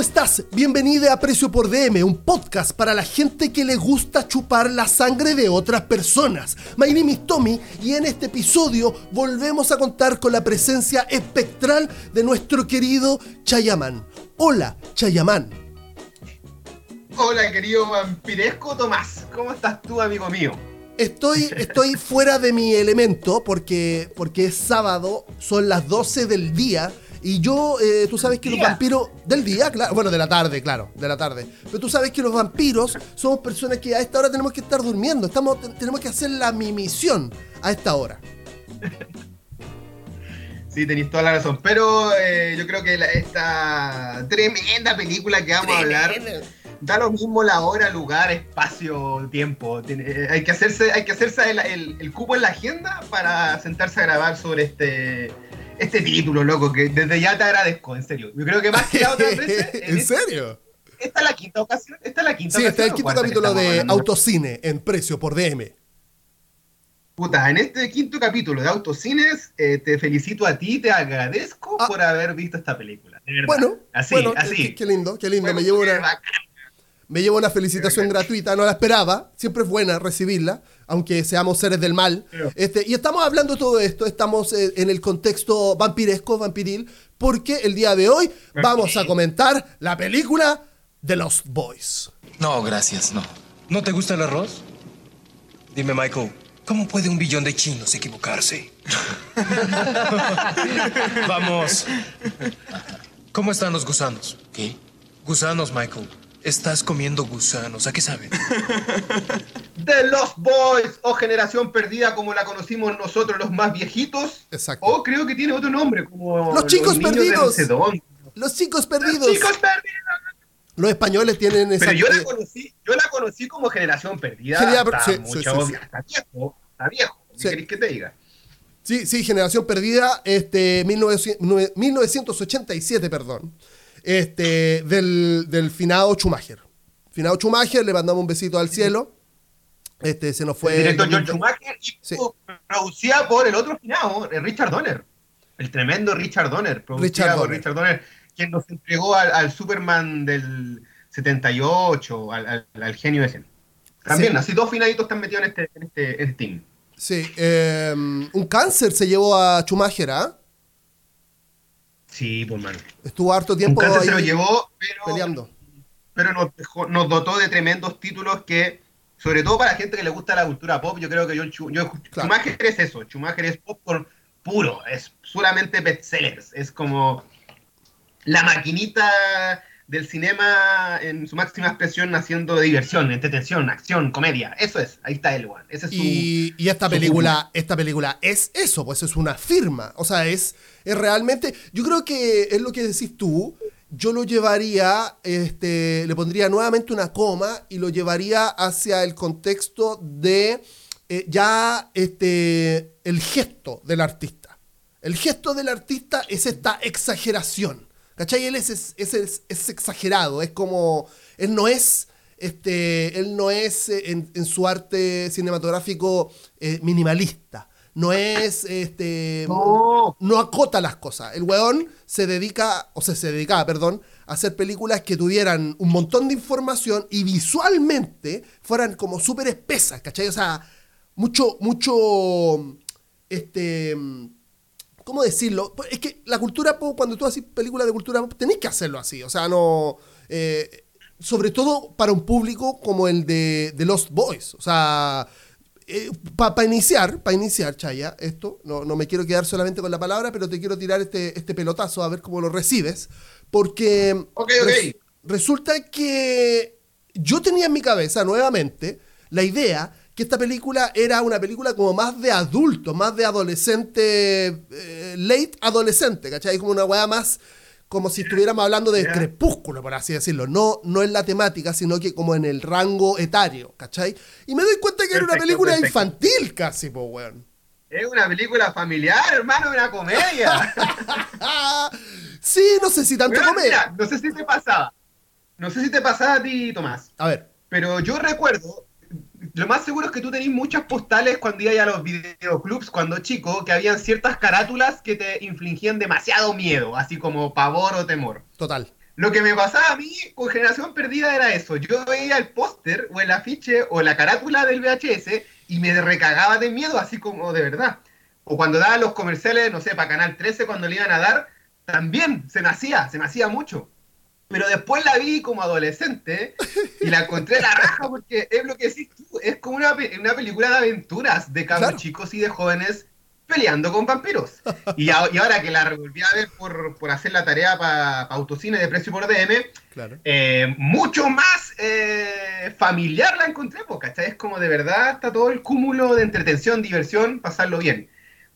¿Cómo estás? Bienvenida a Precio por DM, un podcast para la gente que le gusta chupar la sangre de otras personas. My name is Tommy y en este episodio volvemos a contar con la presencia espectral de nuestro querido Chayaman. Hola, Chayaman. Hola, querido vampiresco Tomás. ¿Cómo estás tú, amigo mío? Estoy, estoy fuera de mi elemento porque, porque es sábado, son las 12 del día y yo, eh, tú sabes que los vampiros del día, claro, bueno, de la tarde, claro, de la tarde. Pero tú sabes que los vampiros somos personas que a esta hora tenemos que estar durmiendo, estamos, tenemos que hacer la misión a esta hora. Sí, tenéis toda la razón. Pero eh, yo creo que esta tremenda película que vamos a hablar da lo mismo la hora, lugar, espacio, tiempo. Eh, hay que hacerse, hay que hacerse el, cupo en la agenda para sentarse a grabar sobre este este título, loco, que desde ya te agradezco, en serio. Yo creo que más que la otra vez. ¿En, serio? Esta es la quinta ocasión. Esta es la quinta sí, ocasión. Sí, este es el quinto capítulo de Autocine en precio por DM. Puta, en este quinto capítulo de Autocines, eh, te felicito a ti, te agradezco ah. por haber visto esta película. De verdad. Bueno, así, así. Qué, lindo, qué lindo. me llevo una me llevo una felicitación gratuita, no la esperaba, siempre es buena recibirla, aunque seamos seres del mal. Este, y estamos hablando de todo esto, estamos eh, en el contexto vampiresco, vampiril, porque el día de hoy vamos a comentar la película The Lost Boys. No, gracias, no. ¿No te gusta el arroz? Dime, Michael, ¿cómo puede un billón de chinos equivocarse? Vamos. ¿Cómo están los gusanos? ¿Qué? Gusanos, Michael. Estás comiendo gusanos, ¿a qué saben? The Lost Boys o Generación Perdida como la conocimos nosotros los más viejitos. Exacto. O creo que tiene otro nombre como Los chicos perdidos. los chicos perdidos. Los chicos perdidos. Los españoles tienen esa. Pero yo la conocí, yo la conocí como Generación Perdida. está, mucho, está viejo, está viejo. ¿Qué querés que te diga? Sí, sí, Generación Perdida, este, 1987, perdón este, del, del finado Schumacher. Finado Schumacher, le mandamos un besito al cielo. Este, se nos fue. El director John Schumacher y producida por el otro finado, Richard Donner. El tremendo Richard Donner. Richard Donner. Richard Donner, quien nos entregó al, Superman del 78, al, al, genio ese. También, así dos finaditos están metidos en este, en este, este team. Sí, eh, un cáncer se llevó a Schumacher, ¿ah? Sí, pues, mano. Estuvo harto tiempo ahí se lo llevó, pero, peleando. Pero nos, nos, dotó de tremendos títulos que, sobre todo para la gente que le gusta la cultura pop, yo creo que John Schumacher es eso. Schumacher es popcorn puro, es solamente bestsellers. Es como la maquinita del cinema en su máxima expresión haciendo diversión, entretención, acción, comedia. Eso es, ahí está el one. Ese es y, y, esta película, esta película es eso, pues es una firma. O sea, es, es realmente. Yo creo que es lo que decís tú. Yo lo llevaría, este, le pondría nuevamente una coma y lo llevaría hacia el contexto de eh, ya este, el gesto del artista. El gesto del artista es esta exageración ¿Cachai? Él es, es, exagerado, es como, él no es, este, él no es eh, en, su arte cinematográfico eh, minimalista, no es, este, no. acota las cosas. El weón se dedica, o sea, se dedicaba, perdón, a hacer películas que tuvieran un montón de información y visualmente fueran como súper espesas, ¿cachai? O sea, mucho, mucho, este ¿Cómo decirlo? Es que la cultura pop, cuando tú haces películas de cultura pop, tenés que hacerlo así. O sea, no. Eh, sobre todo para un público como el de, de Lost Boys. O sea, eh, para iniciar, para iniciar, Chaya, esto, no, no, me quiero quedar solamente con la palabra, pero te quiero tirar este, este pelotazo a ver cómo lo recibes. Porque okay, okay. resulta que yo tenía en mi cabeza nuevamente la idea que esta película era una película como más de adulto, más de adolescente, eh, late adolescente, ¿cachai? Como una weá más, como si estuviéramos hablando de crepúsculo, por así decirlo. No, no en la temática, sino que como en el rango etario, ¿cachai? Y me doy cuenta que era una película infantil casi, po, weón. Es una película familiar, hermano, una comedia. sí, no sé si tanto comedia. no sé si te pasaba. No sé si te pasaba a ti, Tomás. A ver. Pero yo recuerdo lo más seguro es que tú tenías muchas postales cuando ibas a los videoclubs cuando chico, que habían ciertas carátulas que te infligían demasiado miedo, así como pavor o temor. Total. Lo que me pasaba a mí con Generación Perdida era eso. Yo veía el póster o el afiche o la carátula del VHS y me recagaba de miedo, así como de verdad. O cuando daban los comerciales, no sé, para Canal 13, cuando le iban a dar, también se me hacía, se me hacía mucho. Pero después la vi como adolescente y la encontré la raja porque es lo que decís tú, es como una, una película de aventuras de cabros chicos y de jóvenes peleando con vampiros. Y, ahora que la volví a ver por, por hacer la tarea para autocine de precio por DM, eh, mucho más eh, familiar la encontré, ¿cachai? Es como de verdad está todo el cúmulo de entretención, diversión, pasarlo bien.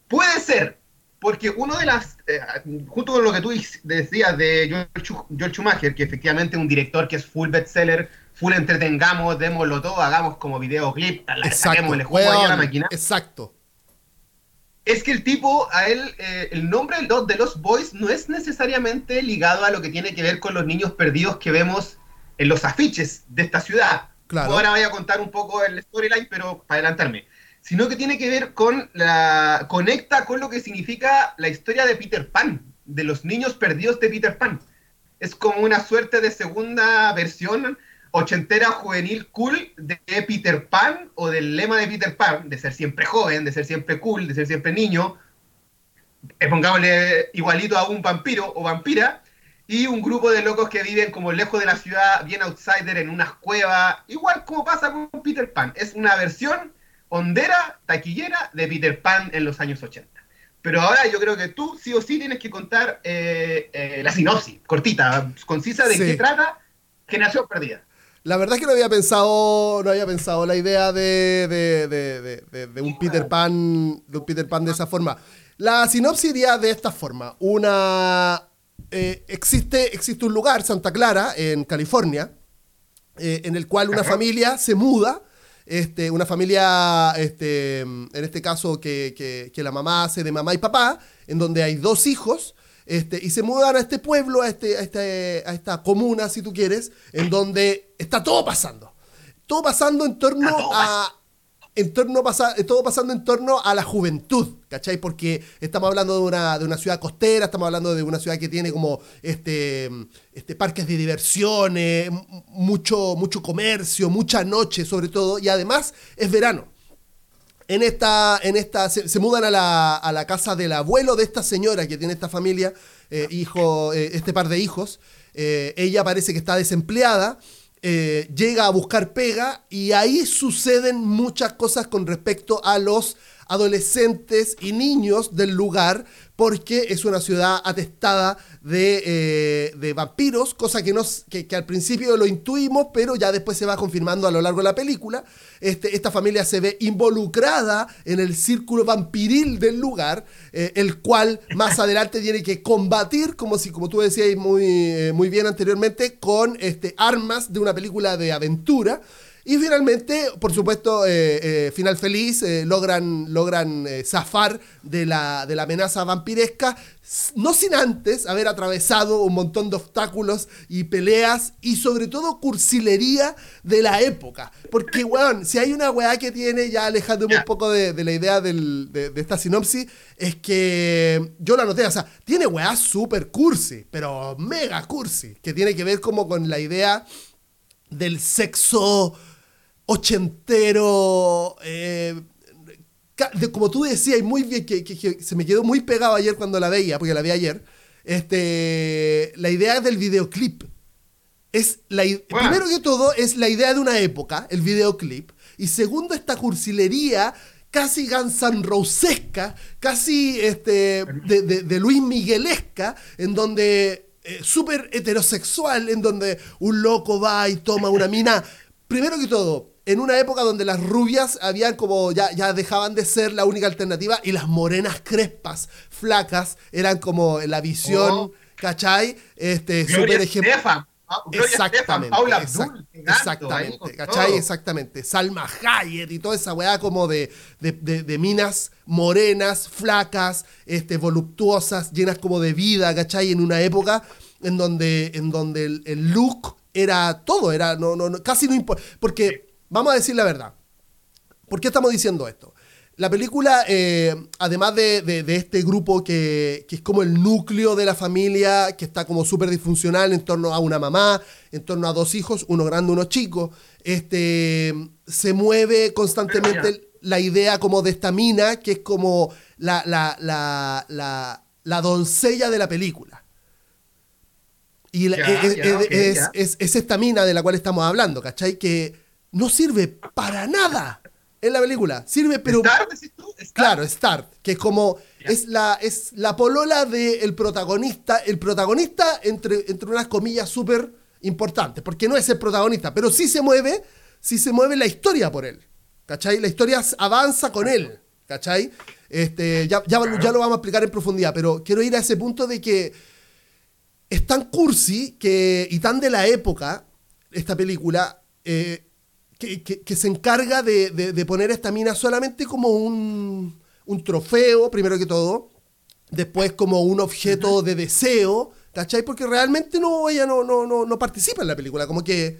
Puede ser, porque uno de las, eh, junto con lo que tú decías de George Schumacher, que efectivamente es un director que es full bestseller, full entretengamos, démoslo todo, hagamos como videoclip, saquemos el juego a la máquina. Exacto es que el tipo, a él, eh, el nombre de los Boys no es necesariamente ligado a lo que tiene que ver con los niños perdidos que vemos en los afiches de esta ciudad. Claro. Ahora voy a contar un poco el storyline, pero para adelantarme. Sino que tiene que ver con la. conecta con lo que significa la historia de Peter Pan, de los niños perdidos de Peter Pan. Es como una suerte de segunda versión ochentera juvenil cool de Peter Pan o del lema de Peter Pan, de ser siempre joven, de ser siempre cool, de ser siempre niño, eh, pongámosle igualito a un vampiro o vampira, y un grupo de locos que viven como lejos de la ciudad, bien outsider, en unas cuevas, igual como pasa con Peter Pan. Es una versión hondera, taquillera de Peter Pan en los años 80. Pero ahora yo creo que tú sí o sí tienes que contar eh, eh, la sinopsis, cortita, concisa de qué trata Generación Perdida. La verdad es que no había pensado, no había pensado la idea de, de, un Peter Pan, de un Peter Pan de esa forma. La sinopsis iría de esta forma. Una eh, existe, existe un lugar, Santa Clara, en California, en el cual una familia se muda. Este, una familia, este, en este caso, que, que, que la mamá hace de mamá y papá, en donde hay dos hijos este, y se mudan a este pueblo, a, este, a, este, a esta comuna, si tú quieres, en donde está todo pasando. Todo pasando en torno a... En torno pasa, todo pasando en torno a la juventud, ¿cachai? Porque estamos hablando de una, de una ciudad costera, estamos hablando de una ciudad que tiene como este, este parques de diversiones, mucho, mucho comercio, mucha noche sobre todo, y además es verano en esta, en esta se, mudan a la, a la, casa del abuelo de esta señora que tiene esta familia, eh, hijo, eh, este par de hijos. Eh, ella parece que está desempleada, llega a buscar pega y ahí suceden muchas cosas con respecto a los adolescentes y niños del lugar porque es una ciudad atestada de, eh, vampiros, cosa que, nos, que, al principio lo intuimos, pero ya después se va confirmando a lo largo de la película. Este, esta familia se ve involucrada en el círculo vampiril del lugar, eh, el cual más adelante tiene que combatir, como, si, como tú decías muy, eh, muy bien anteriormente, con este, armas de una película de aventura. Y finalmente, por supuesto, eh, eh, final feliz, eh, logran, logran zafar de la, de la amenaza vampiresca, no sin antes haber atravesado un montón de obstáculos y peleas y sobre todo cursilería de la época. Porque, weón, si hay una weá que tiene, ya alejándome un poco de, la idea de, esta sinopsis, es que yo la noté, o sea, tiene weá súper cursi, pero mega cursi, que tiene que ver como con la idea del sexo ochentero. Eh, como tú decías, y muy bien, que, se me quedó muy pegado ayer cuando la veía, porque la vi ayer. Este, la idea del videoclip. Es la, Primero que todo, es la idea de una época, el videoclip. Y segundo, esta cursilería casi Guns Rosesca, casi este, de, Luis Miguelesca, en donde eh, súper heterosexual, en donde un loco va y toma una mina. Primero que todo, en una época donde las rubias habían como ya, ya dejaban de ser la única alternativa y las morenas crespas, flacas, eran como la visión, oh. ¿cachai? Este, super ejemplo. Exactamente, Paula exactamente, ¿cachai? Exactamente. Salma Hayek y toda esa weá como de, de, minas morenas, flacas, este, voluptuosas, llenas como de vida, ¿cachai? En una época en donde, en donde el, look era todo, era no, no, casi no importa. Porque Vamos a decir la verdad. ¿Por qué estamos diciendo esto? la película, eh, además de, este grupo que, es como el núcleo de la familia, que está como súper disfuncional en torno a una mamá, en torno a dos hijos, uno grande, uno chico, este, se mueve constantemente la idea como de esta mina, que es como la, la, doncella de la película. Y es, es esta mina de la cual estamos hablando, ¿cachai? Que no sirve para nada en la película. Sirve, pero. ¿Start, decís tú? Claro, Start, que es como. Es la, es la polola del protagonista. El protagonista, entre, entre unas comillas súper importantes, porque no es el protagonista, pero sí se mueve, sí se mueve la historia por él. ¿Cachai? La historia avanza con él. ¿Cachai? Este, ya, ya, ya lo vamos a explicar en profundidad, pero quiero ir a ese punto de que es tan cursi que, y tan de la época, esta película, eh, que, se encarga de, poner esta mina solamente como un, trofeo, primero que todo, después como un objeto de deseo, ¿cachai? Porque realmente no, ella no, no, no, participa en la película, como que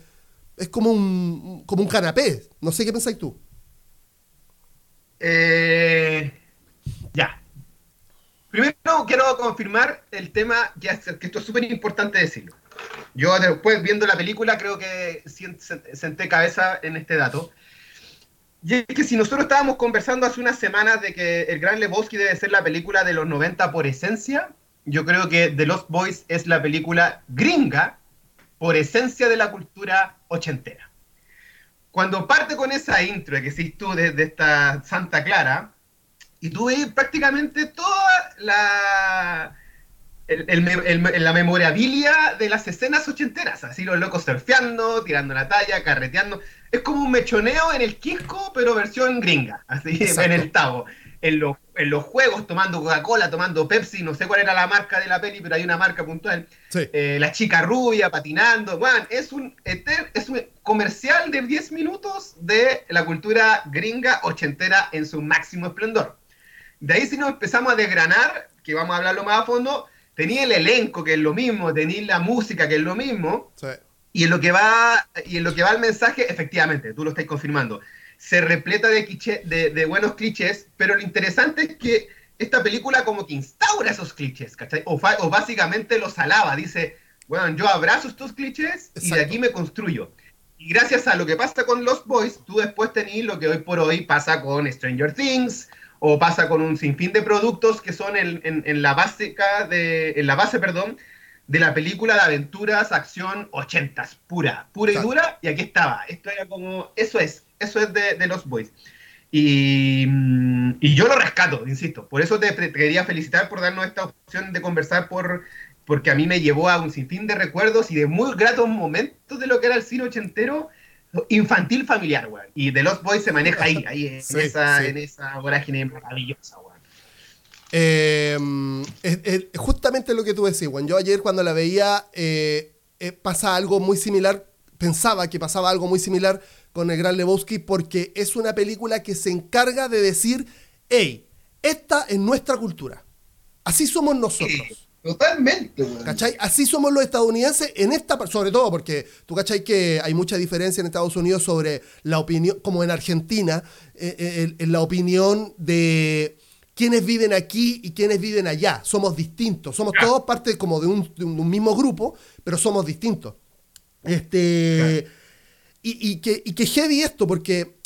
es como un, como un canapé. No sé qué pensáis tú. Eh, ya. Primero quiero confirmar el tema, que esto es súper importante decirlo. Yo después viendo la película creo que senté cabeza en este dato. Y es que si nosotros estábamos conversando hace unas semanas de que El Gran Lebowski debe ser la película de los 90 por esencia, yo creo que The Lost Boys es la película gringa por esencia de la cultura ochentera. Cuando parte con esa intro que hiciste tú desde esta Santa Clara, y tú ves prácticamente toda la el, la memorabilia de las escenas ochenteras, así los locos surfeando, tirando la talla, carreteando. Es como un mechoneo en el Quisco, pero versión gringa, así en el Tavo. En los, en los juegos, tomando Coca-Cola, tomando Pepsi, no sé cuál era la marca de la peli, pero hay una marca puntual. Eh, la chica rubia patinando. Bueno, es un, es un comercial de 10 minutos de la cultura gringa ochentera en su máximo esplendor. De ahí si nos empezamos a desgranar, que vamos a hablarlo más a fondo, tenía el elenco, que es lo mismo, tenía la música, que es lo mismo, y, en lo que va, y en lo que va el mensaje, efectivamente, tú lo estás confirmando, se repleta de, de, buenos clichés, pero lo interesante es que esta película como que instaura esos clichés, ¿cachai? O, básicamente los alaba, dice, bueno, yo abrazo estos clichés y de aquí me construyo. Y gracias a lo que pasa con Lost Boys, tú después tenés lo que hoy por hoy pasa con Stranger Things, o pasa con un sinfín de productos que son en, la básica de, en la base, perdón, de la película de aventuras, acción, ochentas, pura, pura y dura, y aquí estaba. Esto era como, eso es, eso es de, los boys. Y, yo lo rescato, insisto. Por eso te, quería felicitar por darnos esta opción de conversar, por, porque a mí me llevó a un sinfín de recuerdos y de muy gratos momentos de lo que era el cine ochentero infantil familiar, weón. Y The Lost Boys se maneja ahí, ahí en, esa, en esa vorágine maravillosa, weón. Eh, justamente lo que tú decís, weón. Yo ayer cuando la veía eh, eh, pasa algo muy similar, pensaba que pasaba algo muy similar con el Gran Lebowski porque es una película que se encarga de decir, hey, esta es nuestra cultura. Así somos nosotros. Totalmente, güey. ¿Cachai? Así somos los estadounidenses en esta, sobre todo porque tú cachai que hay mucha diferencia en Estados Unidos sobre la opinión, como en Argentina, eh, eh, en, la opinión de quiénes viven aquí y quiénes viven allá. Somos distintos, somos todos parte como de un, mismo grupo, pero somos distintos. Este, y, y, que, y que heavy esto, porque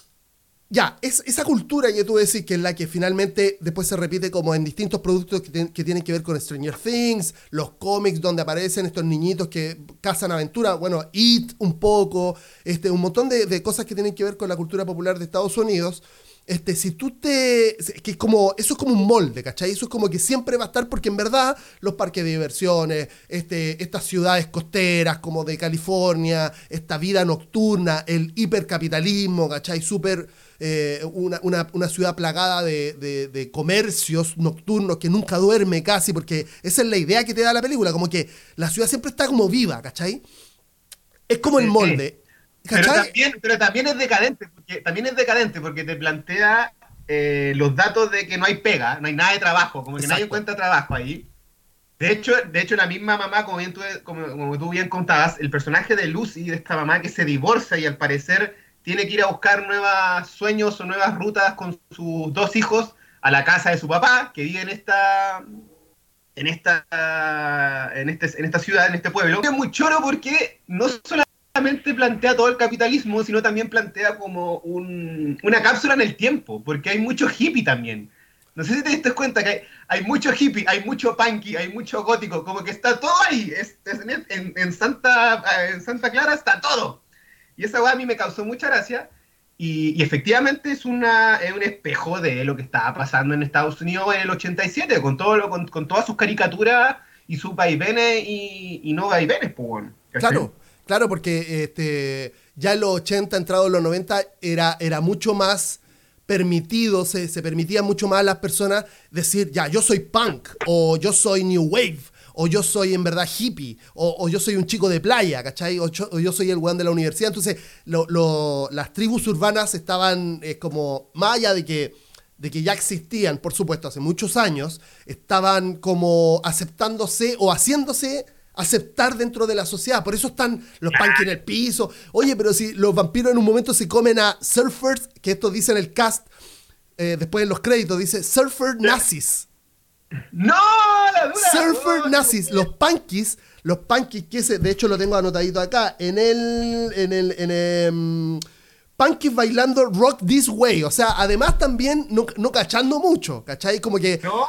ya, es, esa cultura que tú decís que es la que finalmente después se repite como en distintos productos que, tienen que ver con Stranger Things, los cómics donde aparecen estos niñitos que cazan aventura, bueno, It un poco, este, un montón de, cosas que tienen que ver con la cultura popular de Estados Unidos. Este, si tú te. Que como, eso es como un molde, ¿cachai? Eso es como que siempre va a estar, porque en verdad los parques de diversiones, este, estas ciudades costeras como de California, esta vida nocturna, el hipercapitalismo, ¿cachai? Súper eh, una, una, ciudad plagada de, de, comercios nocturnos que nunca duerme casi, porque esa es la idea que te da la película, como que la ciudad siempre está como viva, ¿cachai? Es como el molde. Pero también, pero también es decadente, porque también es decadente, porque te plantea eh, los datos de que no hay pega, no hay nada de trabajo, como que nadie encuentra trabajo ahí. De hecho, de hecho, la misma mamá, como, bien tú, como, como tú bien contabas, el personaje de Lucy, de esta mamá que se divorcia y al parecer tiene que ir a buscar nuevos sueños o nuevas rutas con sus dos hijos a la casa de su papá, que vive en esta en esta en este, en esta ciudad, en este pueblo. Es muy choro porque no solamente plantea todo el capitalismo, sino también plantea como una cápsula en el tiempo, porque hay mucho hippie también. No sé si te diste cuenta que hay, mucho hippie, hay mucho punky, hay mucho gótico, como que está todo ahí. en, Santa, en Santa Clara está todo. Y esa weá a mí me causó mucha gracia. Y, efectivamente es, una, es un espejo de lo que estaba pasando en Estados Unidos en el 87, con, todo lo, con, todas sus caricaturas y sus vaivenes y, y no vaivenes, pues. Claro, claro, porque este, ya en los 80, entrado en los 90, era, era mucho más permitido, se, se permitía mucho más a las personas decir, ya, yo soy punk, o yo soy new wave, o yo soy en verdad hippie, o, yo soy un chico de playa, ¿cachai? O, yo soy el weón de la universidad. Entonces, las tribus urbanas estaban eh, como, más allá de que, de que ya existían, por supuesto, hace muchos años, estaban como aceptándose o haciéndose aceptar dentro de la sociedad. Por eso están los punky en el piso. Oye, pero si los vampiros en un momento se comen a surfers, que esto dice en el cast, eh, después en los créditos, dice surfer nazis. ¡No! La surfer nazis. Los punkies, los punkies, que ese, de hecho lo tengo anotadito acá, en el. En el. En em, punkies bailando Rock This Way. O sea, además también no, no cachando mucho, ¿cachai? Como que. No.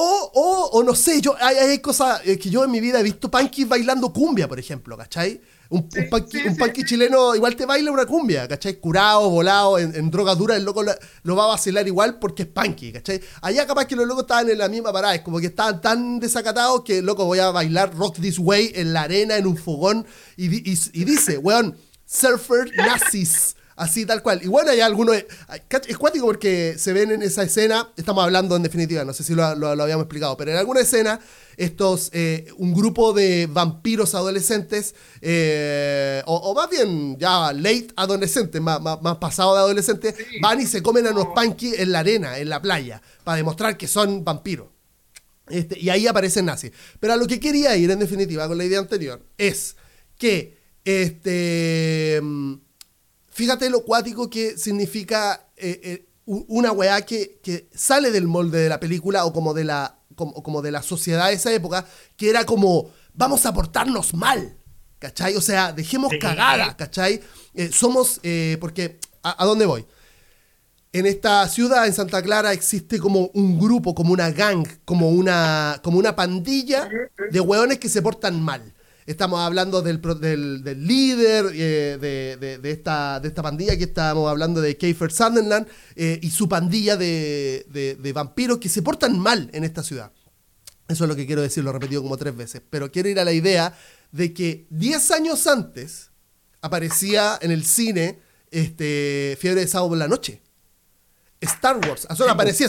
O, o, o no sé, yo, hay, hay cosas eh, que yo en mi vida he visto punkies bailando cumbia, por ejemplo, ¿cachai? Un, punky, chileno igual te baila una cumbia, ¿cachai? Curado, volado, en, droga dura, el loco lo, va a vacilar igual porque es punky, ¿cachai? Allá capaz que los locos estaban en la misma parada, es como que estaban tan desacatados que, loco, voy a bailar Rock This Way en la arena, en un fogón, y, y, y dice, weón, surfer nazis. Así, tal cual. Y bueno, hay algunos. Es cuático porque se ven en esa escena. Estamos hablando en definitiva, no sé si lo, habíamos explicado, pero en alguna escena, estos. Eh, un grupo de vampiros adolescentes, eh, o, más bien ya late adolescentes, más, más, pasado de adolescentes, van y se comen a unos punky en la arena, en la playa, para demostrar que son vampiros. Este, y ahí aparecen nazis. Pero a lo que quería ir, en definitiva, con la idea anterior, es que este fíjate lo cuático que significa eh, eh, una weá que, sale del molde de la película o como de la, como, de la sociedad de esa época, que era como, vamos a portarnos mal, ¿cachai? O sea, dejemos cagada, ¿cachai? Eh, somos, porque, ¿a, dónde voy? En esta ciudad, en Santa Clara, existe como un grupo, como una gang, como una, como una pandilla de weones que se portan mal. Estamos hablando del, del, líder eh, de, esta, de esta pandilla, que estamos hablando de Kiefer Sunderland eh, y su pandilla de, vampiros que se portan mal en esta ciudad. Eso es lo que quiero decir, lo he repetido como tres veces. Pero quiero ir a la idea de que 10 años antes aparecía en el cine este, Fiebre de Sábado por la Noche. Star Wars. Eso aparecía.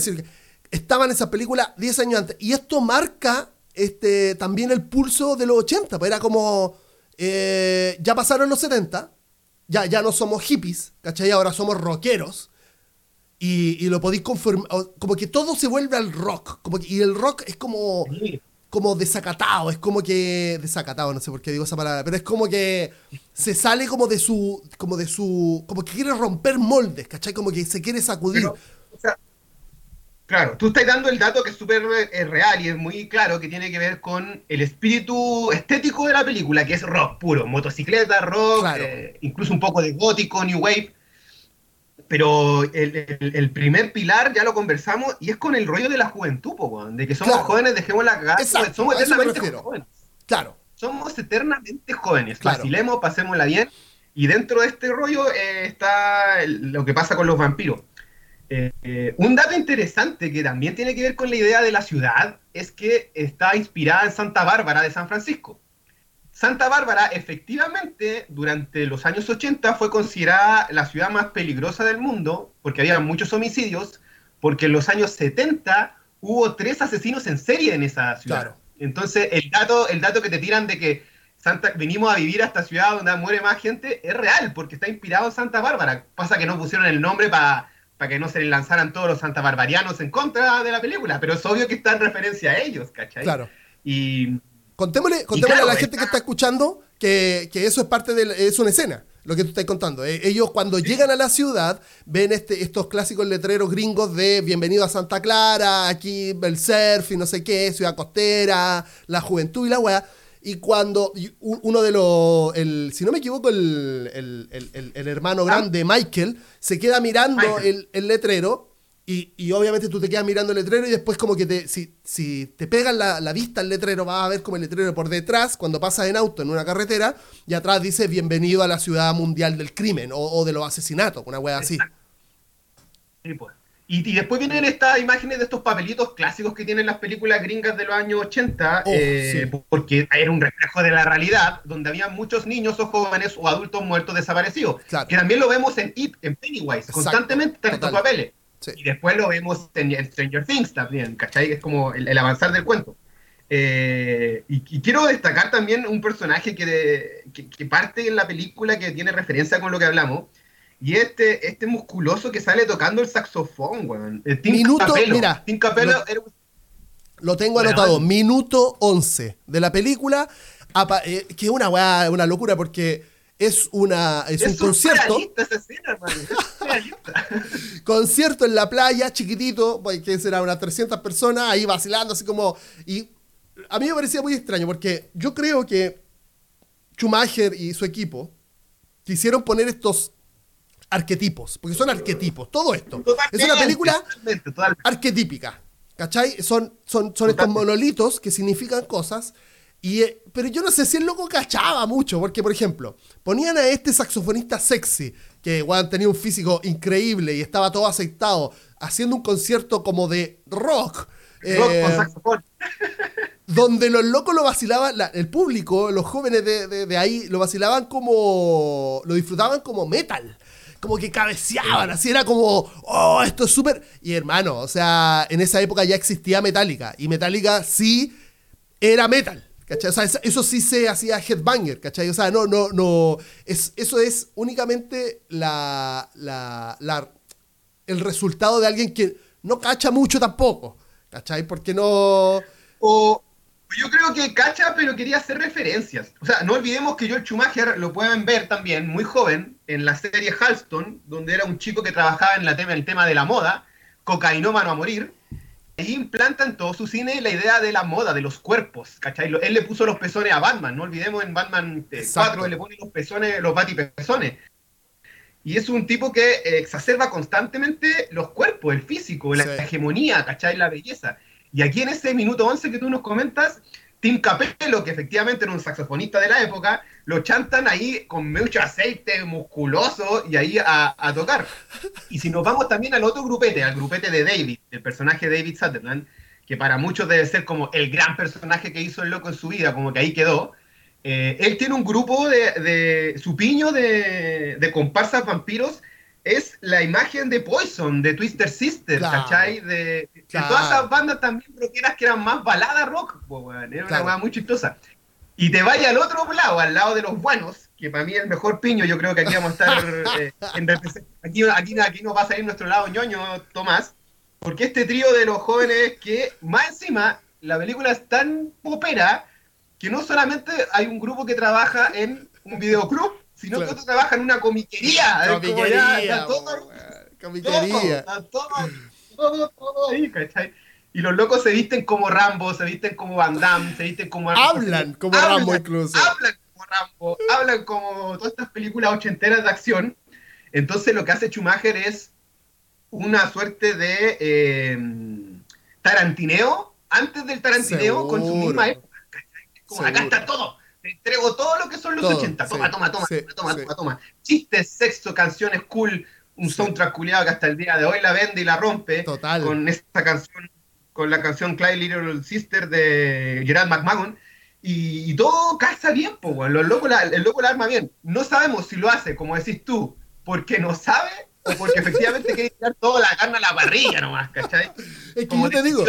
Estaba en esa película 10 años antes. Y esto marca este, también el pulso de los 80, pues era como, eh, ya pasaron los 70, ya, ya no somos hippies, ¿cachai? Ahora somos rockeros. Y, lo podéis confirmar, como que todo se vuelve al rock, como y el rock es como, como desacatado, es como que, desacatado, no sé por qué digo esa palabra, pero es como que se sale como de su, como de su, como que quiere romper moldes, ¿cachai? Como que se quiere sacudir. Claro, tú estás dando el dato que es súper eh, real y es muy claro que tiene que ver con el espíritu estético de la película, que es rock puro, motocicleta, rock, eh, incluso un poco de gótico, new wave. Pero el, primer pilar ya lo conversamos y es con el rollo de la juventud, de que somos jóvenes, dejemos la cagada, somos eternamente jóvenes. Claro. Somos eternamente jóvenes, vacilemos, pasémosla bien. Y dentro de este rollo eh, está lo que pasa con los vampiros eh, un dato interesante que también tiene que ver con la idea de la ciudad es que está inspirada en Santa Bárbara de San Francisco. Santa Bárbara efectivamente durante los años 80 fue considerada la ciudad más peligrosa del mundo porque había muchos homicidios, porque en los años 70 hubo tres asesinos en serie en esa ciudad. Entonces el dato, el dato que te tiran de que Santa, venimos a vivir a esta ciudad donde muere más gente es real porque está inspirado en Santa Bárbara. Pasa que no pusieron el nombre para para que no se le lanzaran todos los santabarbarianos en contra de la película, pero es obvio que está en referencia a ellos, ¿cachai? Claro. Y. Contémosle, contémosle a la gente que está escuchando que, eso es parte de. es una escena. lo que tú estás contando. Eh, ellos cuando llegan a la ciudad ven este, estos clásicos letreros gringos de bienvenido a Santa Clara, aquí el surf y no sé qué, ciudad costera, la juventud y la weá. Y cuando uno de los, el, si no me equivoco, el, el, hermano ah. grande, Michael, se queda mirando el, letrero y, y, obviamente tú te quedas mirando el letrero y después como que te, si, si te pegan la, la, vista al letrero vas a ver como el letrero por detrás cuando pasas en auto en una carretera y atrás dice bienvenido a la ciudad mundial del crimen o, de los asesinatos, una wea así. Sí, pues. Y, después vienen estas imágenes de estos papelitos clásicos que tienen las películas gringas de los años 80, eh, porque era un reflejo de la realidad, donde había muchos niños o jóvenes o adultos muertos desaparecidos. Que también lo vemos en It, en Pennywise, constantemente en estos papeles. Y después lo vemos en, Stranger Things también, ¿cachai? Es como el, avanzar del cuento. Eh, y, quiero destacar también un personaje que, que parte en la película que tiene referencia con lo que hablamos, y este, este musculoso que sale tocando el saxofón, weón. Minuto, mira. lo, tengo anotado. Minuto 11 de la película. Eh, que es una una locura porque es una es, un concierto. concierto en la playa, chiquitito, pues, que será unas 300 personas ahí vacilando, así como. Y a mí me parecía muy extraño porque yo creo que Schumacher y su equipo quisieron poner estos arquetipos, porque son arquetipos, todo esto. es una película arquetípica, ¿cachai? Son, son, son estos monolitos que significan cosas, y, eh, pero yo no sé si el loco cachaba mucho, porque por ejemplo, ponían a este saxofonista sexy, que tenía un físico increíble y estaba todo aceptado, haciendo un concierto como de rock. Eh, donde los locos lo vacilaban, el público, los jóvenes de, de, ahí, lo vacilaban como. lo disfrutaban como metal como que cabeceaban, así era como, oh, esto es súper... Y hermano, o sea, en esa época ya existía Metallica, y Metallica sí era metal. ¿Cachai? O sea, eso sí se hacía headbanger, ¿cachai? O sea, no, no, no. Es, eso es únicamente la, la, la, el resultado de alguien que no cacha mucho tampoco, ¿cachai? Porque no. O, yo creo que cacha, pero quería hacer referencias. O sea, no olvidemos que George Schumacher lo pueden ver también, muy joven, en la serie Halston, donde era un chico que trabajaba en, la tema, el tema de la moda, cocainómano a morir. Y implanta en todo su cine la idea de la moda, de los cuerpos, ¿cachai? Él le puso los pezones a Batman, no olvidemos en Batman 4, él le pone los pezones, los batipezones. Y es un tipo que exacerba constantemente los cuerpos, el físico, la hegemonía, ¿cachai? La belleza. Y aquí en ese minuto 11 que tú nos comentas, Tim Capello, que efectivamente era un saxofonista de la época, lo chantan ahí con mucho aceite musculoso y ahí a, tocar. Y si nos vamos también al otro grupete, al grupete de David, el personaje David Sutherland, que para muchos debe ser como el gran personaje que hizo el loco en su vida, como que ahí quedó. Eh, él tiene un grupo de, de su piño de, de comparsas vampiros es la imagen de Poison, de Twister Sister, ¿cachai? De, todas esas bandas también rockeras que eran más balada rock, era una cosa muy chistosa. Y te vaya al otro lado, al lado de los buenos, que para mí es el mejor piño, yo creo que aquí vamos a estar, eh, en aquí, aquí, aquí nos va a salir nuestro lado ñoño, Tomás, porque este trío de los jóvenes que, más encima, la película es tan popera, que no solamente hay un grupo que trabaja en un videoclub, sino que otro trabaja en una comiquería. Comiquería. todo, comiquería. Todo, todo, todo, ahí, ¿cachai? Y los locos se visten como Rambo, se visten como Van Damme, se visten como... Hablan como Rambo incluso. Hablan como Rambo, hablan como todas estas películas ochenteras de acción. Entonces lo que hace Schumacher es una suerte de eh, tarantineo antes del tarantineo con su misma época. Como acá está todo te entrego todo lo que son los 80. Toma, toma, toma, toma, toma, toma. Chistes, sexo, canciones cool, un soundtrack culiado que hasta el día de hoy la vende y la rompe. Total. Con esta canción, con la canción Clyde Little Sister de Gerard McMahon. Y, todo calza bien, pues, el loco la, el loco la arma bien. No sabemos si lo hace, como decís tú, porque no sabe o porque efectivamente quiere tirar toda la carne a la parrilla nomás, ¿cachai? Es que yo te digo,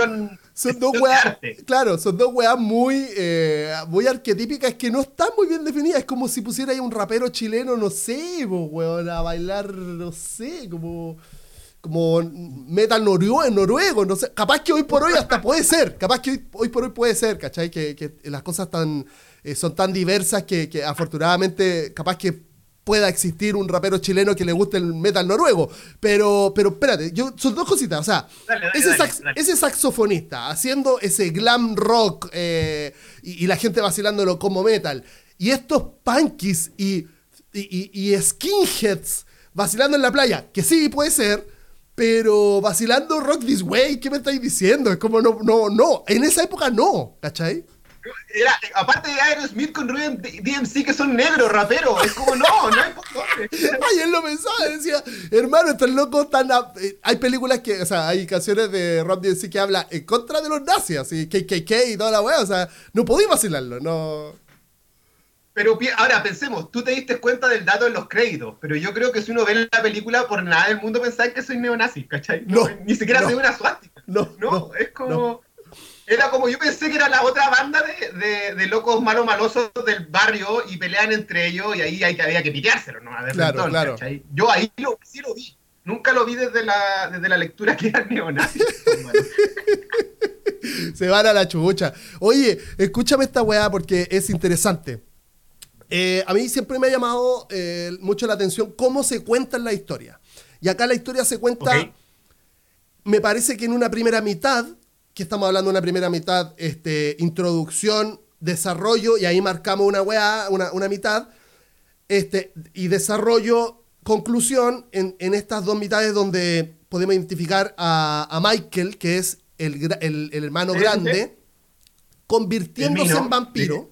son dos weas, claro, son dos weas muy, eh, muy arquetípicas que no están muy bien definidas. Es como si pusiera ahí un rapero chileno, no sé, weón, a bailar, no sé, como como metal noruego, noruego, no sé, capaz que hoy por hoy hasta puede ser, capaz que hoy, por hoy puede ser, ¿cachai? Que, que las cosas tan, eh, son tan diversas que, que, afortunadamente capaz que pueda existir un rapero chileno que le guste el metal noruego. Pero, pero espérate, yo, son dos cositas. O sea, ese, saxofonista haciendo ese glam rock eh, y, la gente vacilándolo como metal. Y estos punkies y, y, y skinheads vacilando en la playa, que sí puede ser, pero vacilando Rock This Way, ¿qué me estáis diciendo? Es como no, no, no. En esa época no, ¿cachai? Era, aparte de Aerosmith con Ruben DMC que son negros, raperos. Es como, no, no hay Ay, él lo pensaba, decía, hermano, estos locos están. Eh, hay películas que, o sea, hay canciones de Rob DMC que habla en contra de los nazis, así, KKK y toda la weá, o sea, no podíamos vacilarlo, no. Pero ahora pensemos, tú te diste cuenta del dato en los créditos, pero yo creo que si uno ve la película, por nada del mundo pensar que soy neonazi, ¿cachai? No, ni siquiera soy una suástica. No, no, es como. Era como yo pensé que era la otra banda de, de, locos malos malosos del barrio y pelean entre ellos y ahí hay, había que piteárselo, ¿no? claro, claro. Yo ahí lo, sí lo vi. Nunca lo vi desde la, desde la lectura que era neonazi. Se van a la chubucha. Oye, escúchame esta weá porque es interesante. Eh, a mí siempre me ha llamado eh, mucho la atención cómo se cuentan la historia. Y acá la historia se cuenta, me parece que en una primera mitad que estamos hablando de una primera mitad, este, introducción, desarrollo, y ahí marcamos una weá, una, una mitad, este, y desarrollo, conclusión, en, en, estas dos mitades donde podemos identificar a, a Michael, que es el, el, el hermano grande, convirtiéndose en vampiro.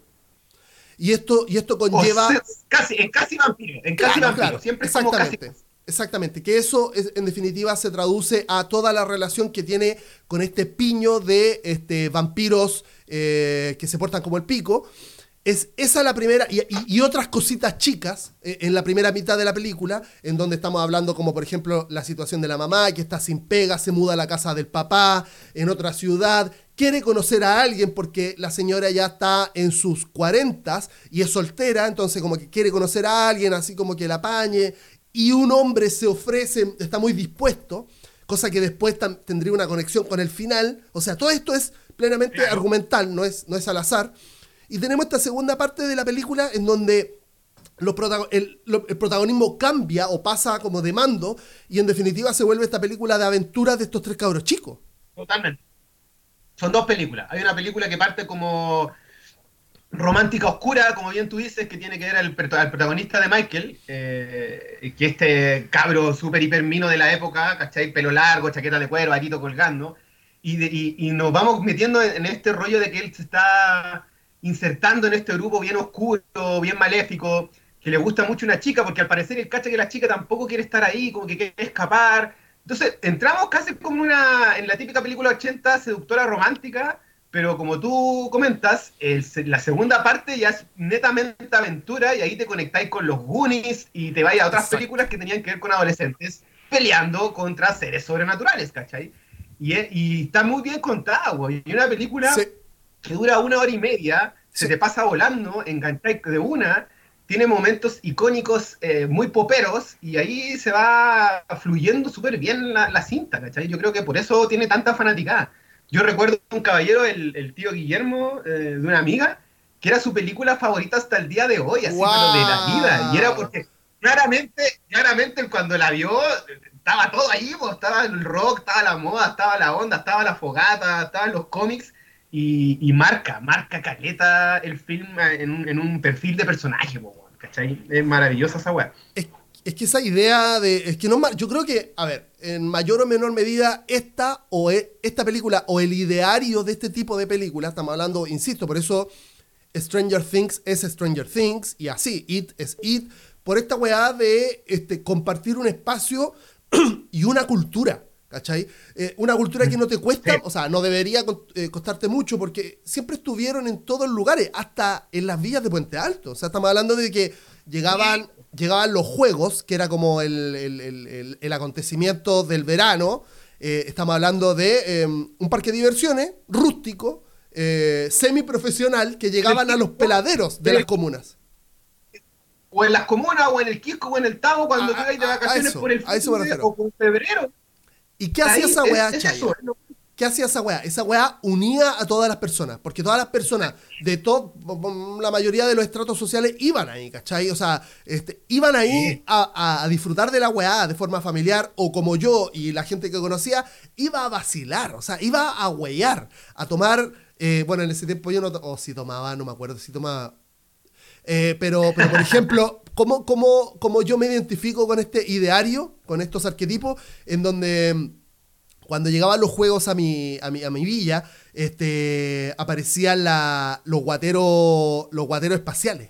Y esto, y esto conlleva. casi, en casi vampiro. En casi vampiro. Siempre exactamente. Exactamente, que eso en definitiva se traduce a toda la relación que tiene con este piño de este, vampiros eh, que se portan como el pico. Es esa la primera, y, otras cositas chicas eh, en la primera mitad de la película, en donde estamos hablando como por ejemplo la situación de la mamá, que está sin pega, se muda a la casa del papá, en otra ciudad, quiere conocer a alguien porque la señora ya está en sus cuarentas y es soltera, entonces como que quiere conocer a alguien, así como que la apañe, y un hombre se ofrece, está muy dispuesto, cosa que después tendría una conexión con el final. O sea, todo esto es plenamente argumental, no es, no es al azar. Y tenemos esta segunda parte de la película en donde el, el, protagonismo cambia o pasa como de mando y en definitiva se vuelve esta película de aventuras de estos tres cabros chicos. Totalmente. Son dos películas. Hay una película que parte como romántica oscura, como bien tú dices, que tiene que ver al, protagonista de Michael, eh, que este cabro súper hipermino de la época, ¿cachai? Pelo largo, chaqueta de cuero, arito colgando, y, nos vamos metiendo en, este rollo de que él se está insertando en este grupo bien oscuro, bien maléfico, que le gusta mucho una chica, porque al parecer el cacha que la chica tampoco quiere estar ahí, como que quiere escapar. Entonces, entramos casi como una, en la típica película 80 seductora romántica, pero como tú comentas, la segunda parte ya es netamente aventura y ahí te conectáis con los Goonies y te vais a otras películas que tenían que ver con adolescentes peleando contra seres sobrenaturales, ¿cachai? Y, está muy bien contada, güey. Y una película que dura una hora y media, se te pasa volando, engancháis de una, tiene momentos icónicos eh, muy poperos y ahí se va fluyendo súper bien la, la, cinta, ¿cachai? Yo creo que por eso tiene tanta fanaticada. Yo recuerdo un caballero, el, tío Guillermo, eh, de una amiga, que era su película favorita hasta el día de hoy, así, pero de la vida. Y era porque claramente, claramente cuando la vio, estaba todo ahí, estaba el rock, estaba la moda, estaba la onda, estaba la fogata, estaban los cómics. Y, marca, marca caleta el film en un, en un perfil de personaje, ¿cachai? Es maravillosa esa weá. Es que esa idea de. Es que no. Yo creo que, a ver, en mayor o menor medida, esta o e, esta película o el ideario de este tipo de películas, estamos hablando, insisto, por eso Stranger Things es Stranger Things y así, It es It, por esta weá de este, compartir un espacio y una cultura. ¿Cachai? Eh, una cultura que no te cuesta, o sea, no debería eh, costarte mucho porque siempre estuvieron en todos los lugares, hasta en las vías de Puente Alto. O sea, estamos hablando de que llegaban llegaban los juegos, que era como el, acontecimiento del verano. Eh, estamos hablando de em, un parque de diversiones rústico, eh, semiprofesional, que llegaban a los peladeros de las comunas. O en las comunas, o en el Quisco, o en el Tavo, cuando llegáis de vacaciones por el fin o por febrero. ¿Y qué hacía esa weá, ¿Qué hacía esa weá? Esa weá unía a todas las personas, porque todas las personas de todo, la mayoría de los estratos sociales iban ahí, ¿cachai? O sea, este, iban ahí a, disfrutar de la weá de forma familiar, o como yo y la gente que conocía, iba a vacilar, o sea, iba a huear, a tomar, eh, bueno, en ese tiempo yo no, o si tomaba, no me acuerdo si tomaba, eh, pero, pero por ejemplo, ¿cómo, cómo, ¿cómo yo me identifico con este ideario, con estos arquetipos, en donde cuando llegaban los juegos a mi, a mi, a mi villa, este, aparecían la, los guateros los guateros espaciales.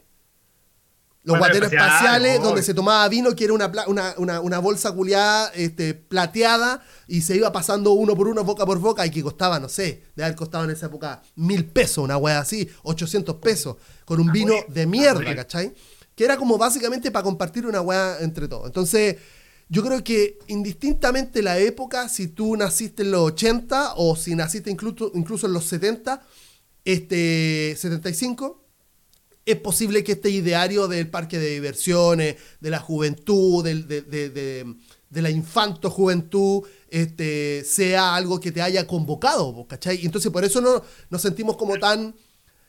Los guateros espaciales, donde se tomaba vino, que era una, una, una, bolsa culiada este, plateada, y se iba pasando uno por uno, boca por boca, y que costaba, no sé, de haber costado en esa época mil pesos, una wea así, 800 pesos, con un vino de mierda, ¿cachai? Que era como básicamente para compartir una wea entre todos. Entonces, yo creo que indistintamente la época, si tú naciste en los 80 o si naciste incluso, incluso en los 70, este 75, es posible que este ideario del parque de diversiones, de la juventud, de, la infanto juventud, este, sea algo que te haya convocado, ¿cachai? Y entonces por eso no, nos sentimos como tan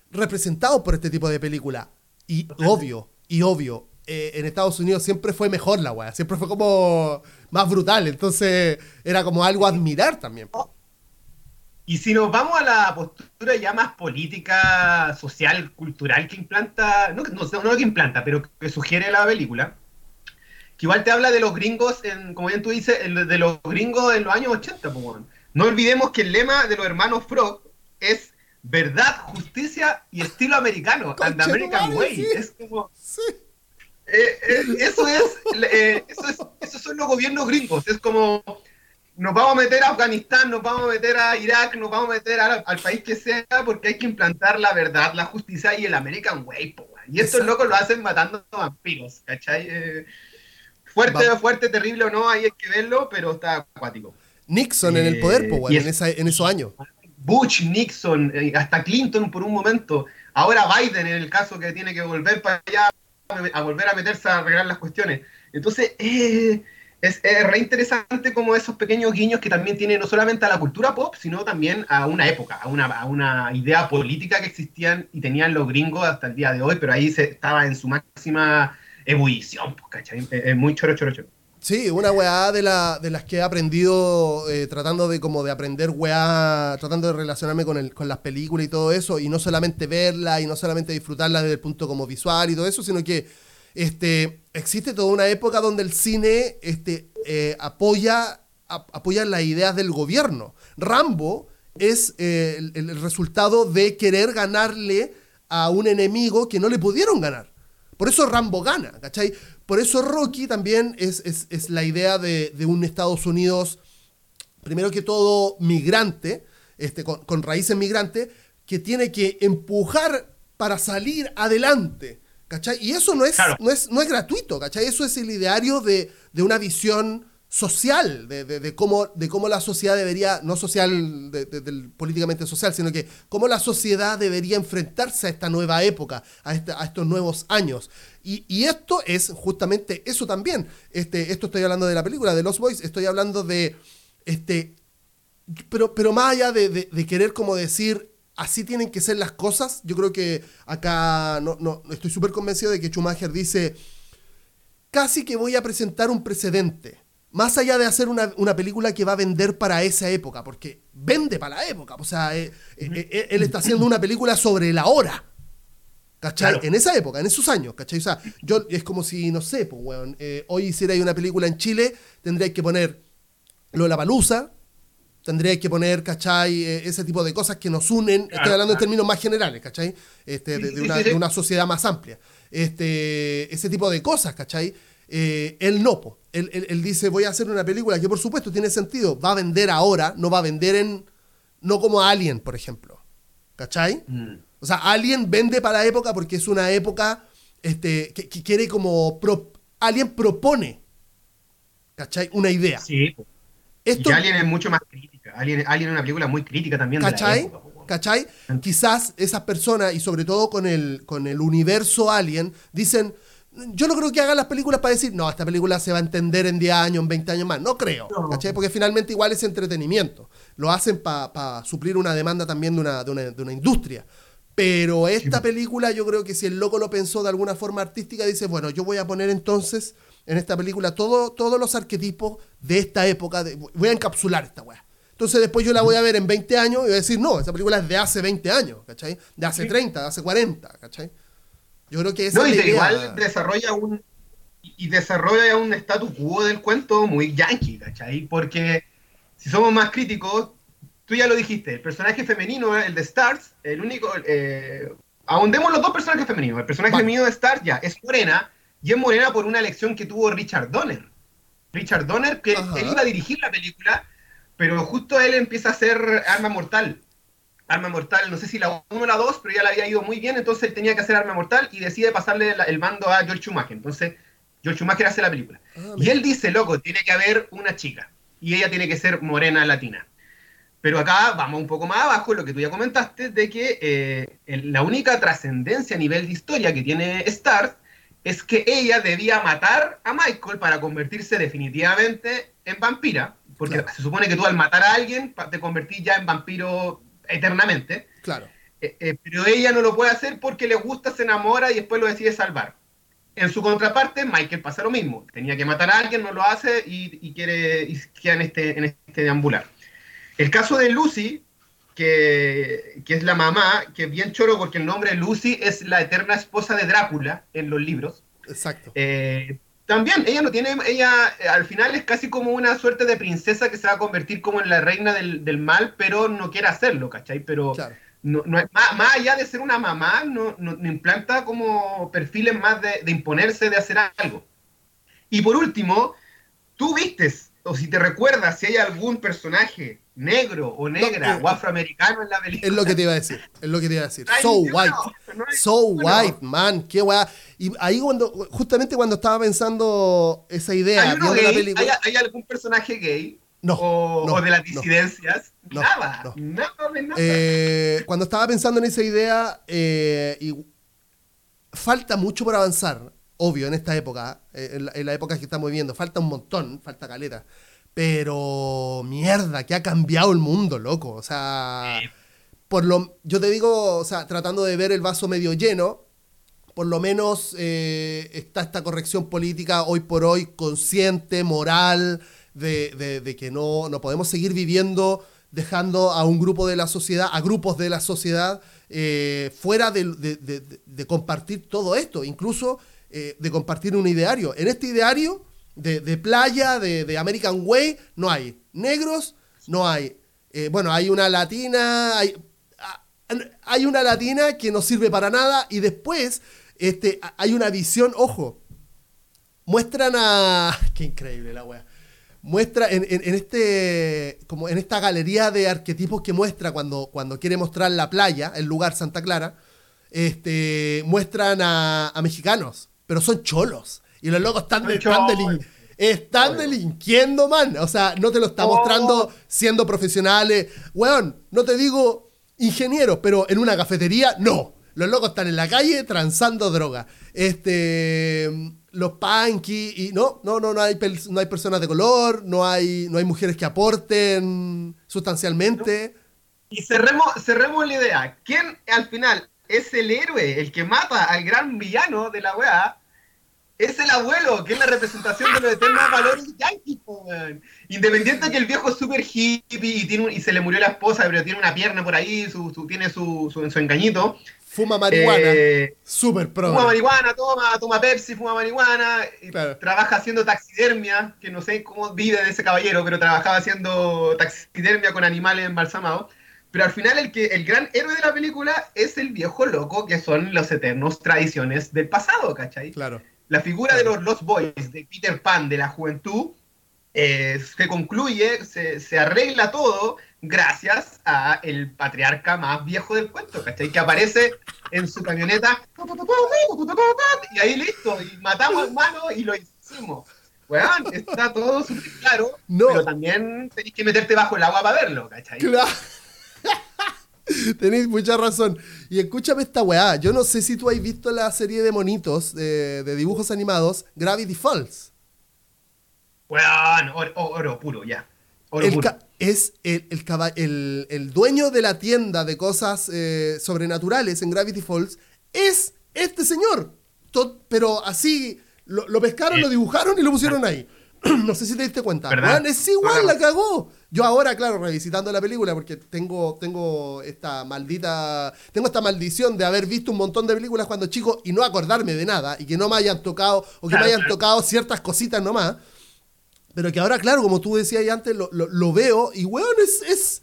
representados por este tipo de película. Y obvio, y obvio, eh, en Estados Unidos siempre fue mejor la weá, siempre fue como más brutal, entonces era como algo a admirar también. Y si nos vamos a la postura ya más política, social, cultural que implanta, no, no, no que implanta, pero que sugiere la película, que igual te habla de los gringos, en, como bien tú dices, de los gringos en los años 80, pues, no olvidemos que el lema de los hermanos Frog es verdad, justicia y estilo americano, and American way. Es como... Sí eh, eh, eso, es, eh, eso es, esos son los gobiernos gringos. Es como, nos vamos a meter a Afganistán, nos vamos a meter a Irak, nos vamos a meter al país que sea, porque hay que implantar la verdad, la justicia y el American Way. y estos locos lo hacen matando vampiros, ¿cachai? fuerte, fuerte, terrible o no, ahí hay que verlo, pero está acuático. Nixon en el poder, po, en, en esos años. Bush, Nixon, hasta Clinton por un momento. Ahora Biden en el caso que tiene que volver para allá a volver a meterse a arreglar las cuestiones. Entonces, eh, es, es re interesante como esos pequeños guiños que también tienen no solamente a la cultura pop, sino también a una época, a una, a una idea política que existían y tenían los gringos hasta el día de hoy, pero ahí se estaba en su máxima ebullición, pues, ¿cachai? Es muy choro, choro, choro. Sí, una weá de, de las que he aprendido eh, tratando de como de aprender weá, tratando de relacionarme con, el, con las películas y todo eso, y no solamente verla y no solamente disfrutarla desde el punto como visual y todo eso, sino que este, existe toda una época donde el cine este, eh, apoya, apoya las ideas del gobierno. Rambo es eh, el, el resultado de querer ganarle a un enemigo que no le pudieron ganar. Por eso Rambo gana, ¿cachai? Por eso Rocky también es, la idea de, un Estados Unidos, primero que todo, migrante, este, con, raíces migrantes, que tiene que empujar para salir adelante. ¿Cachai? Y eso no es, no es, no es gratuito, ¿cachai? Eso es el ideario de, de una visión social, de, de, cómo, de cómo la sociedad debería, no social, del políticamente social, sino que cómo la sociedad debería enfrentarse a esta nueva época, a, estos nuevos años. Y, y, esto es justamente eso también. Este, esto estoy hablando de la película de Los Boys, estoy hablando de, este, pero, pero más allá de, querer como decir, así tienen que ser las cosas, yo creo que acá no, no estoy súper convencido de que Schumacher dice, casi que voy a presentar un precedente más allá de hacer una, película que va a vender para esa época, porque vende para la época, o sea, eh, eh, eh, él está haciendo una película sobre la hora. ¿Cachai? En esa época, en esos años, ¿cachai? O sea, yo, es como si, no sé, pues, weón, hoy hiciera una película en Chile, tendría que poner lo de la palusa, tendría que poner, ¿cachai? ese tipo de cosas que nos unen, estoy hablando en términos más generales, ¿cachai? Este, de, una, de, una, sociedad más amplia. Este, ese tipo de cosas, ¿cachai? Eh, él no, Él, dice, voy a hacer una película que por supuesto tiene sentido, va a vender ahora, no va a vender en, no como Alien, por ejemplo. ¿Cachai? Mm. O sea, Alien vende para la época porque es una época este, que, quiere como... Alien propone, ¿cachai? Una idea. Sí. Esto, y Alien es mucho más crítica. Alien, Alien es una película muy crítica también. ¿Cachai? ¿Cachai? Quizás esas personas, y sobre todo con el, con el universo Alien, dicen, yo no creo que hagan las películas para decir, no, esta película se va a entender en 10 años, en 20 años más. No creo, ¿cachai? Porque finalmente igual es entretenimiento. Lo hacen para suplir una demanda también de una, de una, de una industria. Pero esta película, yo creo que si el loco lo pensó de alguna forma artística, dice, bueno, yo voy a poner entonces en esta película todo, todos los arquetipos de esta época, voy a encapsular esta weá. Entonces después yo la voy a ver en 20 años y voy a decir, no, esa película es de hace 20 años, ¿cachai? De hace 30, de hace 40, ¿cachai? Yo creo que esa no, y igual desarrolla un y desarrolla un status quo del cuento muy yankee, ¿cachai? Porque si somos más críticos, tú ya lo dijiste, el personaje femenino, el de Stars, el único, eh, ahondemos los dos personajes femeninos, el personaje femenino de Stars ya es morena, y es morena por una elección que tuvo Richard Donner. Richard Donner, que él iba a dirigir la película, pero justo él empieza a hacer Arma Mortal. Arma Mortal, no sé si la 1 o la 2, pero ya le había ido muy bien, entonces él tenía que hacer Arma Mortal y decide pasarle el mando a George Schumacher. Entonces, George Schumacher hace la película. Ah, y él dice, loco, tiene que haber una chica y ella tiene que ser morena latina. Pero acá vamos un poco más abajo, lo que tú ya comentaste, de que eh, la única trascendencia a nivel de historia que tiene Star es que ella debía matar a Michael para convertirse definitivamente en vampira, porque se supone que tú al matar a alguien te convertís ya en vampiro eternamente. Claro. Eh, eh, pero ella no lo puede hacer porque le gusta, se enamora y después lo decide salvar. En su contraparte, Michael pasa lo mismo. Tenía que matar a alguien, no lo hace y, quiere y queda en este, en este deambular. El caso de Lucy, que, es la mamá, que es bien choro porque el nombre de Lucy es la eterna esposa de Drácula en los libros. Exacto. Eh, también, ella no tiene, ella eh, al final es casi como una suerte de princesa que se va a convertir como en la reina del, mal, pero no quiere hacerlo, ¿cachai? Pero no, más, allá de ser una mamá, no, implanta como perfiles más de, de, imponerse, de hacer algo. Y por último, tú vistes, o si te recuerdas, si hay algún personaje negro o negra o afroamericano en la película. Es lo que te iba a decir, es lo que te iba a decir. so white, so white, man, qué weá. Y ahí cuando, justamente cuando estaba pensando esa idea, ¿Hay, la película, ¿Hay, algún personaje gay? No, o, de las disidencias. nada, nada de nada. Eh, cuando estaba pensando en esa idea, eh, y falta mucho por avanzar, obvio, en esta época, eh, en, la, en la época que estamos viviendo, falta un montón, falta caleta. Pero mierda, que ha cambiado el mundo, loco. O sea, por lo, yo te digo, o sea, tratando de ver el vaso medio lleno, por lo menos eh, está esta corrección política hoy por hoy consciente, moral, de, que no, no, podemos seguir viviendo dejando a un grupo de la sociedad, a grupos de la sociedad, eh, fuera de, compartir todo esto, incluso eh, de compartir un ideario. En este ideario de, playa, de, American Way, no hay. Negros, no hay. Eh, bueno, hay una latina, hay, ah, hay una latina que no sirve para nada y después este, hay una visión, ojo, muestran a... Qué increíble la wea. Muestra en, este, como en esta galería de arquetipos que muestra cuando, cuando quiere mostrar la playa, el lugar Santa Clara, este, muestran a mexicanos, pero son cholos. Y los locos están, están, delinquiendo, man. O sea, no te lo está mostrando oh. siendo profesionales. Weón, no te digo ingenieros, pero en una cafetería, no. Los locos están en la calle transando droga. Este. Los punky y no, no, no, no hay, no hay personas de color, no hay, no hay mujeres que aporten sustancialmente. Y cerremos, cerremos la idea. ¿Quién al final es el héroe, el que mata al gran villano de la weá? Es el abuelo, que es la representación de los eternos valores yankees, Independiente de que el viejo es súper hippie y, tiene y se le murió la esposa, pero tiene una pierna por ahí, su, tiene su, su, engañito. Fuma marihuana. Eh, súper pro. Fuma marihuana, toma, toma Pepsi, fuma marihuana. Trabaja haciendo taxidermia, que no sé cómo vive de ese caballero, pero trabajaba haciendo taxidermia con animales embalsamados. Pero al final el, que, el gran héroe de la película es el viejo loco, que son los eternos tradiciones del pasado, ¿cachai? Claro. La figura de los Lost Boys, de Peter Pan, de la juventud, eh, se concluye, se, arregla todo gracias a el patriarca más viejo del cuento, ¿cachai? Que aparece en su camioneta y ahí listo, y matamos hermano y lo hicimos. Weón, está todo súper claro, pero también tenés que meterte bajo el agua para verlo, ¿cachai? Claro. Tenéis mucha razón. Y escúchame esta weá. Yo no sé si tú has visto la serie de monitos de, dibujos animados Gravity Falls. Weón, oro, puro, ya. Es el, el, dueño de la tienda de cosas eh, sobrenaturales en Gravity Falls. Es este señor. pero así lo, pescaron, lo dibujaron y lo pusieron ahí. no sé si te diste cuenta. es igual, la cagó. Yo ahora, claro, revisitando la película, porque tengo, tengo esta maldita. Tengo esta maldición de haber visto un montón de películas cuando chico y no acordarme de nada. Y que no me hayan tocado, o que me hayan tocado ciertas cositas nomás. Pero que ahora, claro, como tú decías antes, lo, veo y, weón, es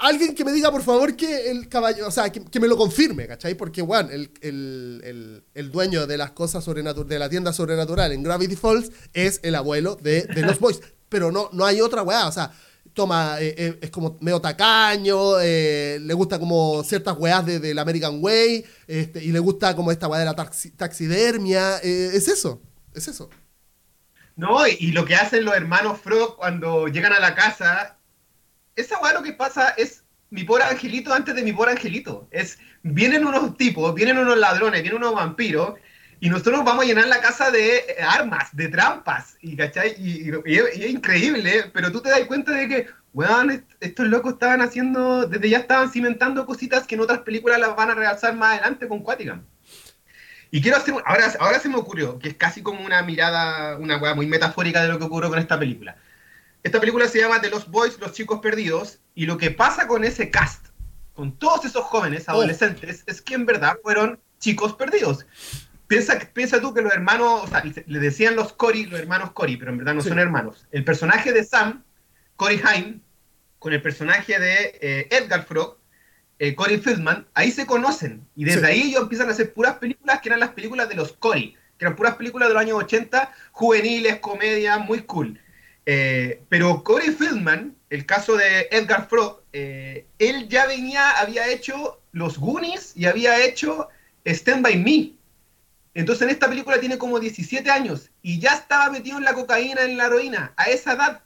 alguien que me diga, por favor, que el caballo, o sea, que, me lo confirme, ¿cachai? Porque, bueno, el, dueño de las cosas sobrenaturales, de la tienda sobrenatural en Gravity Falls es el abuelo de, los boys. Pero no, no hay otra weá, o sea, toma, eh, eh, es como medio tacaño, eh, le gusta como ciertas weás de, del American Way, este, y le gusta como esta weá de la taxidermia, es eso, es eso. No, y lo que hacen los hermanos Frog cuando llegan a la casa esa weá lo que pasa es mi pobre angelito antes de mi pobre angelito. Es, vienen unos tipos, vienen unos ladrones, vienen unos vampiros, y nosotros vamos a llenar la casa de eh, armas, de trampas, y, ¿cachai? Y, es increíble, pero tú te das cuenta de que, weón, estos locos estaban haciendo, desde ya estaban cimentando cositas que en otras películas las van a realzar más adelante con Quaticam. Y quiero hacer, ahora, ahora se me ocurrió, que es casi como una mirada, una weá muy metafórica de lo que ocurrió con esta película. Esta película se llama The Lost Boys, Los Chicos Perdidos, y lo que pasa con ese cast, con todos esos jóvenes oh. adolescentes, es que en verdad fueron chicos perdidos. Piensa, piensa tú que los hermanos, o sea, le decían los Cory, los hermanos Cory, pero en verdad no son hermanos. El personaje de Sam, Cory Haim, con el personaje de eh, Edgar Frog, eh, Cory Feldman, ahí se conocen. Y desde ahí ellos empiezan a hacer puras películas que eran las películas de los Cory, que eran puras películas de los años 80, juveniles, comedia, muy cool. Eh, pero Corey Feldman, el caso de Edgar Frog, eh, él ya venía, había hecho Los Goonies y había hecho Stand By Me. Entonces en esta película tiene como 17 años y ya estaba metido en la cocaína, en la heroína, a esa edad.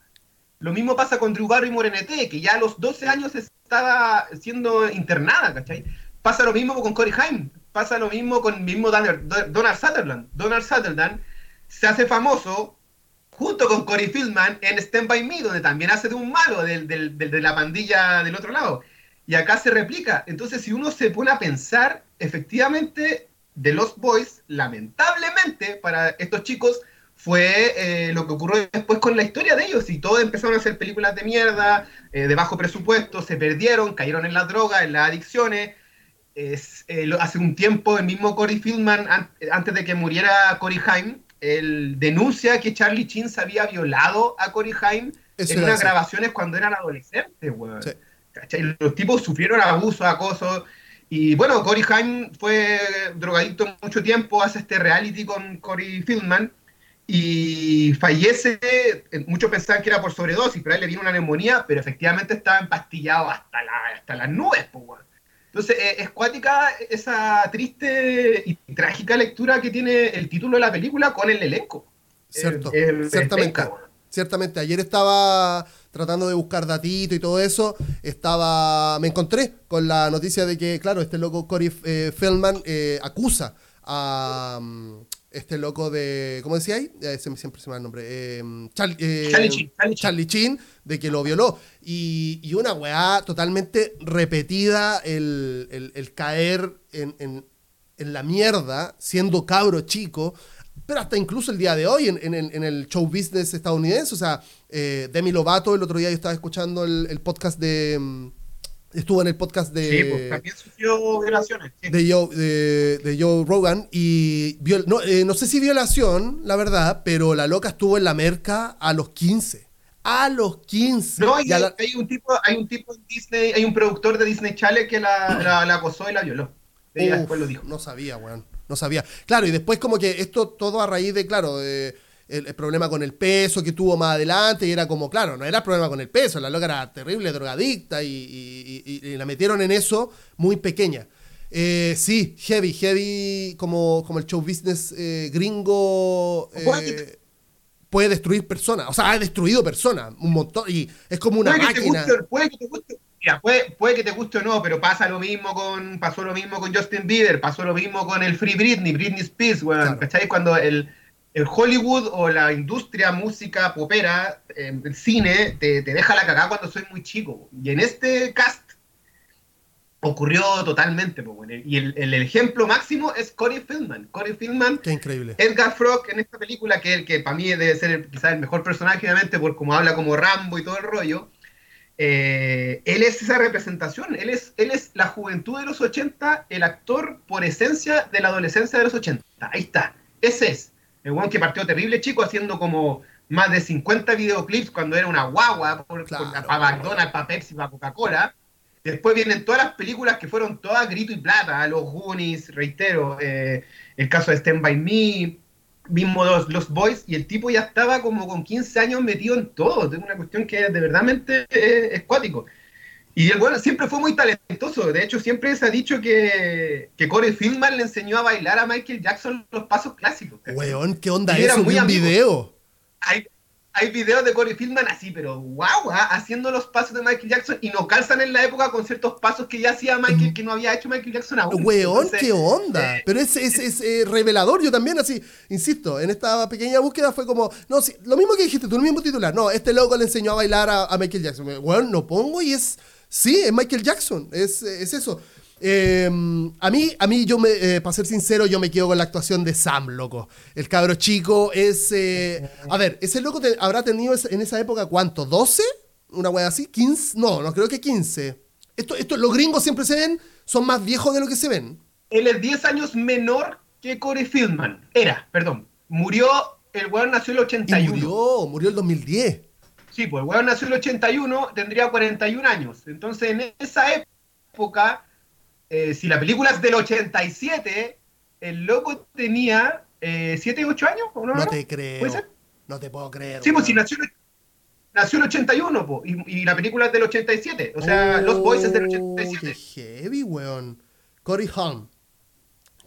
Lo mismo pasa con Drew Barry Morenete, que ya a los 12 años estaba siendo internada, ¿cachai? Pasa lo mismo con Corey Haim, pasa lo mismo con mismo Donald Sutherland. Donald Sutherland se hace famoso junto con Corey Fieldman en Stand By Me, donde también hace de un malo de la pandilla del otro lado. Y acá se replica. Entonces, si uno se pone a pensar, efectivamente, The Lost Boys, lamentablemente para estos chicos, fue eh, lo que ocurrió después con la historia de ellos. Y todos empezaron a hacer películas de mierda, eh, de bajo presupuesto, se perdieron, cayeron en la droga, en las adicciones. Es, eh, hace un tiempo, el mismo Corey Fieldman, antes de que muriera Corey Haim, él denuncia que Charlie Chin se había violado a Cory Haim en unas grabaciones cuando eran adolescentes, weón. Los tipos sufrieron abuso, acoso. Y bueno, Cory Haim fue drogadicto mucho tiempo, hace este reality con Cory Fieldman y fallece. Muchos pensaban que era por sobredosis, pero a él le vino una neumonía, pero efectivamente estaba empastillado hasta, la, hasta las nubes, pues, entonces, eh, es cuática esa triste y trágica lectura que tiene el título de la película con el elenco. Cierto, ciertamente. Ciertamente, ayer estaba tratando de buscar datito y todo eso, estaba, me encontré con la noticia de que, claro, este loco Cory eh, Feldman eh, acusa a, mm, este loco de, ¿cómo decía ahí? siempre se me da el nombre. Eh, eh, Charlie, Chin, de que lo violó. Y, una weá totalmente repetida, el, caer en, la mierda, siendo cabro chico, pero hasta incluso el día de hoy en, el show business estadounidense. O sea, eh, Demi Lovato, el otro día yo estaba escuchando el podcast de mm, estuvo en el podcast de. Sí, pues también sufrió violaciones. De, Joe, de, Joe Rogan. Y no, eh, no, sé si violación, la verdad, pero la loca estuvo en la merca a los 15. A los 15. No, hay, hay, un tipo, hay un tipo en Disney, hay un productor de Disney Channel que la, la, acosó y la violó. Ella después lo dijo. No sabía, weón. No sabía. Claro, y después como que esto todo a raíz de, claro, de el, problema con el peso que tuvo más adelante y era como, claro, no era el problema con el peso, la loca era terrible, drogadicta y, la metieron en eso muy pequeña. Eh, sí, heavy, heavy como, como el show business eh, gringo eh, puede destruir personas, o sea, ha destruido personas un montón y es como una máquina. puede que te guste puede, puede, que te guste o no, pero pasa lo mismo con, pasó lo mismo con Justin Bieber, pasó lo mismo con el Free Britney, Britney Spears, bueno, ¿cachai? Cuando el, el, Hollywood o la industria música popera, eh, el cine, te, te, deja la cagada cuando soy muy chico. Y en este cast ocurrió totalmente. y el, el, ejemplo máximo es Corey Feldman. Corey Feldman, Qué increíble. Edgar Frog en esta película, que, que para mí debe ser quizás el mejor personaje, obviamente, por cómo habla como Rambo y todo el rollo. Eh, él es esa representación, él es, él es la juventud de los 80, el actor por esencia de la adolescencia de los 80. Ahí está, ese es. El one que partió terrible chico haciendo como más de 50 videoclips cuando era una guagua por, para McDonald's, para Pepsi, para Coca-Cola. Después vienen todas las películas que fueron todas grito y plata, Los Goonies, reitero, eh, el caso de Stand By Me, mismo los, los Boys, y el tipo ya estaba como con 15 años metido en todo. Es una cuestión que de verdadmente es, cuático. Y el bueno siempre fue muy talentoso. De hecho, siempre se ha dicho que, que Corey Feldman le enseñó a bailar a Michael Jackson los pasos clásicos. Weón, ¿qué onda eso? Muy un video. Hay, hay videos de Corey Feldman así, pero wow, ¿ah? haciendo los pasos de Michael Jackson y no calzan en la época con ciertos pasos que ya hacía Michael, que no había hecho Michael Jackson aún. Weón, qué onda. Eh, pero es, es, es eh, revelador, yo también así, insisto, en esta pequeña búsqueda fue como, no, sí, lo mismo que dijiste tú, el mismo titular, no, este loco le enseñó a bailar a, Michael Jackson. Weón, no pongo y es, sí, es Michael Jackson, es, es eso. Em, a mí, a mí yo me, eh, para ser sincero, yo me quedo con la actuación de Sam, loco. El cabro chico es... Eh, a ver, ese loco habrá tenido en esa época cuánto, ¿12? Una wea así, ¿15? No, no creo que 15. Esto, esto, los gringos siempre se ven, son más viejos de lo que se ven. Él es 10 años menor que Corey Fieldman. Era, perdón. Murió, el weón nació el 81. murió, murió el 2010. Sí, pues el weón nació el 81, tendría 41 años. Entonces en esa época eh, si la película es del 87, el loco tenía eh, 7, 8 años. ¿o no, no te creo. No te puedo creer. Sí, pues si nació, nació en el 81, po, y, y, la película es del 87. O sea, Los Boys es del 87. Qué heavy, weón. Cory Haim.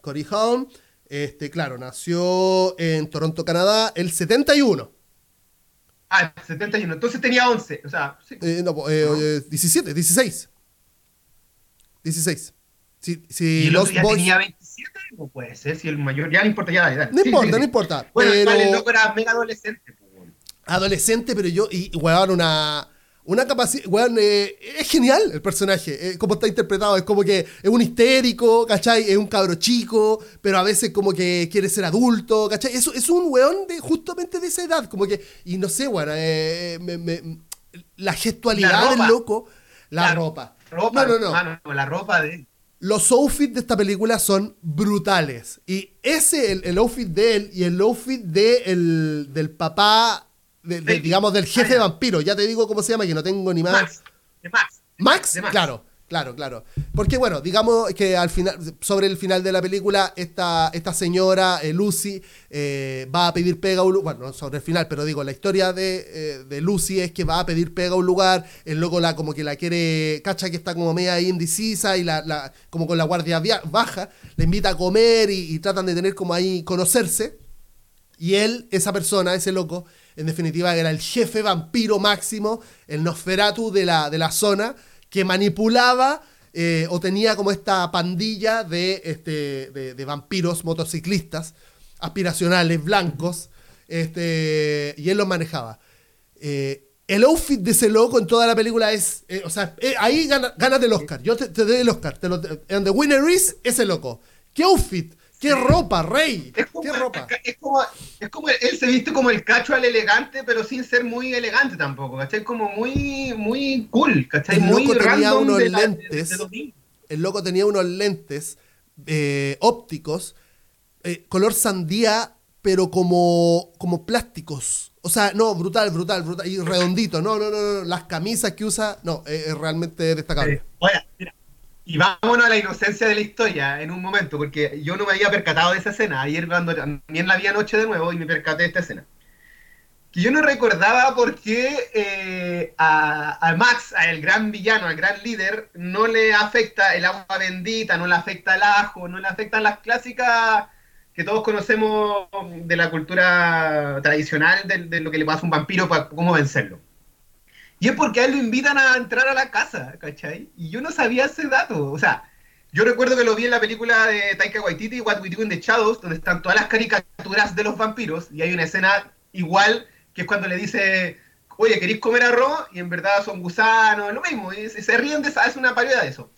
Cory Haim, este, claro, nació en Toronto, Canadá, el 71. Ah, el 71. Entonces tenía 11. O sea, sí. eh, no, eh, 17, 16. 16. Si, si ¿Y los ya tenía 27? No puede ser, si el mayor. Ya no importa, ya, dale. No importa, no importa. Bueno, pero... el loco era mega adolescente. Adolescente, pero yo. Y, weón, una. Una capacidad. Weón, eh, es genial el personaje. Eh, como está interpretado. Es como que es un histérico, ¿cachai? Es un cabro chico, pero a veces como que quiere ser adulto, ¿cachai? Es, es un weón de, justamente de esa edad. Como que. Y no sé, weón. Eh, me, me, la gestualidad del loco. La, la ropa. ropa. No, no, no. la ropa de los outfits de esta película son brutales. Y ese, el, outfit de él y el outfit de el, del papá, digamos, del jefe de vampiro, ya te digo cómo se llama, que no tengo ni más. Max. Max. Max, claro. Claro, claro. Porque bueno, digamos que al final, sobre el final de la película, esta, esta señora, eh, Lucy, eh, va a pedir pega a un lugar. Bueno, sobre el final, pero digo, la historia de, eh, Lucy es que va a pedir pega a un lugar, el loco la como que la quiere, cacha que está como media indecisa y la, como con la guardia baja, le invita a comer y, y tratan de tener como ahí conocerse. Y él, esa persona, ese loco, en definitiva era el jefe vampiro máximo, el Nosferatu de la, de la zona que manipulaba eh, o tenía como esta pandilla de, este, de, vampiros motociclistas aspiracionales, blancos, este, y él los manejaba. Eh, el outfit de ese loco en toda la película es, eh, o sea, ahí ganas del Oscar. Yo te, doy el Oscar. Te the winner is ese loco. ¿Qué outfit? ¿Qué ropa, rey? ¿Qué ropa? Es como, es como, él se viste como el cacho al elegante, pero sin ser muy elegante tampoco, ¿cachai? Como muy, muy cool, ¿cachai? El muy loco tenía unos lentes. el loco tenía unos lentes eh, ópticos, eh, color sandía, pero como, como plásticos. O sea, no, brutal, brutal, brutal. Y redondito. No, no, no, no. Las camisas que usa, no, es, realmente destacable. Oye, mira, y vámonos a la inocencia de la historia en un momento, porque yo no me había percatado de esa escena. Ayer cuando también la vi anoche de nuevo y me percaté de esta escena. Que yo no recordaba por qué eh, a, Max, al gran villano, al gran líder, no le afecta el agua bendita, no le afecta el ajo, no le afectan las clásicas que todos conocemos de la cultura tradicional de, de lo que le pasa a un vampiro para cómo vencerlo. Y es porque a él lo invitan a entrar a la casa, ¿cachai? Y yo no sabía ese dato. O sea, yo recuerdo que lo vi en la película de Taika Waititi, What We Do in the Shadows, donde están todas las caricaturas de los vampiros. Y hay una escena igual, que es cuando le dice, oye, ¿queréis comer arroz? Y en verdad son gusanos, lo mismo. Y se ríen de esa, es una parodia de eso.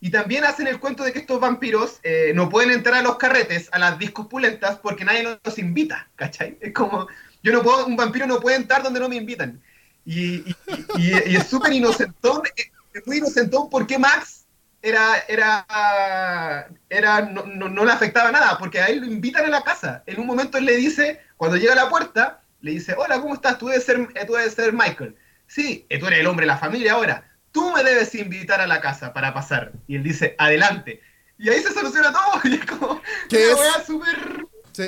Y también hacen el cuento de que estos vampiros eh, no pueden entrar a los carretes, a las discos pulentas, porque nadie los invita, ¿cachai? Es como, yo no puedo, un vampiro no puede entrar donde no me invitan. Y, es súper inocentón, es muy inocentón porque Max era, era, era no, no, le afectaba nada, porque a él lo invitan a la casa. En un momento él le dice, cuando llega a la puerta, le dice, hola, ¿cómo estás? Tú debes ser, tú debes ser Michael. Sí, tú eres el hombre de la familia ahora. Tú me debes invitar a la casa para pasar. Y él dice, adelante. Y ahí se soluciona todo. Y es como ¿Qué una es?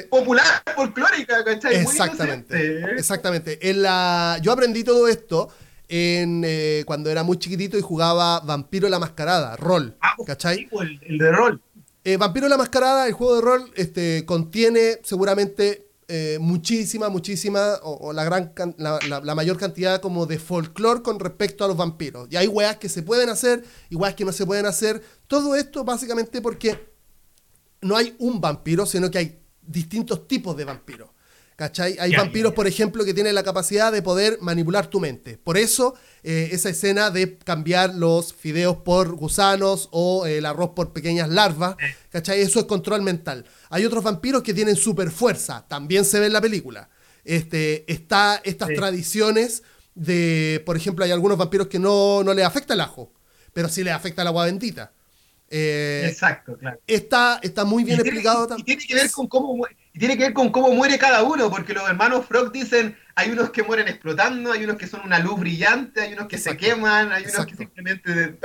Popular, folclórica, ¿cachai? Exactamente. Exactamente. En la... Yo aprendí todo esto en, eh, cuando era muy chiquitito y jugaba Vampiro la Mascarada, rol. Ah, pues, ¿Cachai? el, de rol. Eh, Vampiro la Mascarada, el juego de rol, este, contiene seguramente eh, muchísima, muchísima, o, la, gran, la, mayor cantidad como de folclore con respecto a los vampiros. Y hay weas que se pueden hacer y weas que no se pueden hacer. Todo esto básicamente porque no hay un vampiro, sino que hay distintos tipos de vampiros. ¿Cachai? Hay vampiros, por ejemplo, que tienen la capacidad de poder manipular tu mente. Por eso, eh, esa escena de cambiar los fideos por gusanos o el arroz por pequeñas larvas, ¿cachai? Eso es control mental. Hay otros vampiros que tienen super fuerza, también se ve en la película. Este, está estas tradiciones de, por ejemplo, hay algunos vampiros que no, no les afecta el ajo, pero sí les afecta el agua bendita. Eh, Exacto, claro. Está, está muy bien explicado también. Y tiene que ver con cómo tiene que ver con cómo muere cada uno, porque los hermanos Frog dicen, hay unos que mueren explotando, hay unos que son una luz brillante, hay unos que se queman, hay unos que simplemente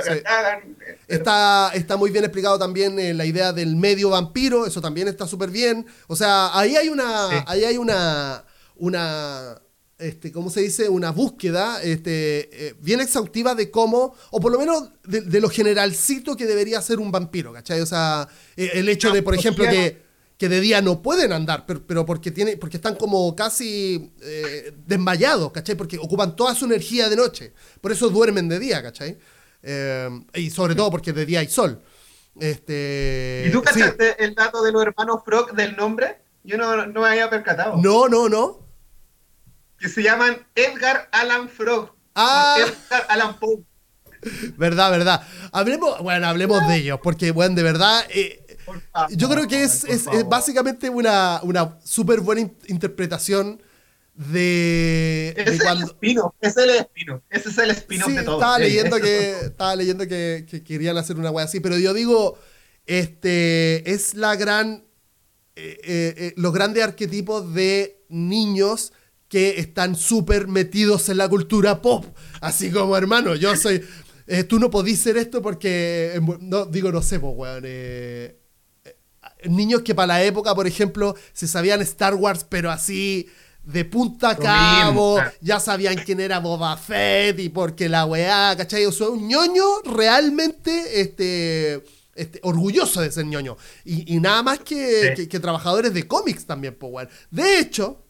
Está, está muy bien explicado también eh, la idea del medio vampiro, eso también está súper bien. O sea, ahí hay una, ahí hay una, una este, ¿cómo se dice? Una búsqueda este, eh, bien exhaustiva de cómo, o por lo menos de, lo generalcito que debería ser un vampiro, ¿cachai? O sea, eh, el hecho de, por ejemplo, que, que, de día no pueden andar, pero, porque, tiene, porque están como casi eh, desmayados, ¿cachai? Porque ocupan toda su energía de noche. Por eso duermen de día, ¿cachai? y sobre todo porque de día hay sol. Este, ¿Y tú cachaste el dato de los hermanos Frog del nombre? Yo no, no me había percatado. No, no, no que se llaman Edgar Allan Frog. Ah. Edgar Allan Poe. Verdad, verdad. Hablemos, bueno, hablemos de ellos, porque, bueno, de verdad, eh, yo creo que es, es, básicamente una, una súper buena interpretación de, ese Es el espino, ese es el espino, ese es el espino de todo. Estaba leyendo, que, estaba leyendo que, querían hacer una wea así, pero yo digo, este, es la gran, eh, eh, los grandes arquetipos de niños que están súper metidos en la cultura pop. Así como, hermano, yo soy... Eh, tú no podís ser esto porque... No, digo, no sé, pues, weón. Eh, eh, niños que para la época, por ejemplo, se sabían Star Wars, pero así de punta a cabo, ya sabían quién era Boba Fett y porque la weá, ¿cachai? O sea, un ñoño realmente este, este, orgulloso de ser ñoño. Y, nada más que, que, trabajadores de cómics también, pues, weón. De hecho,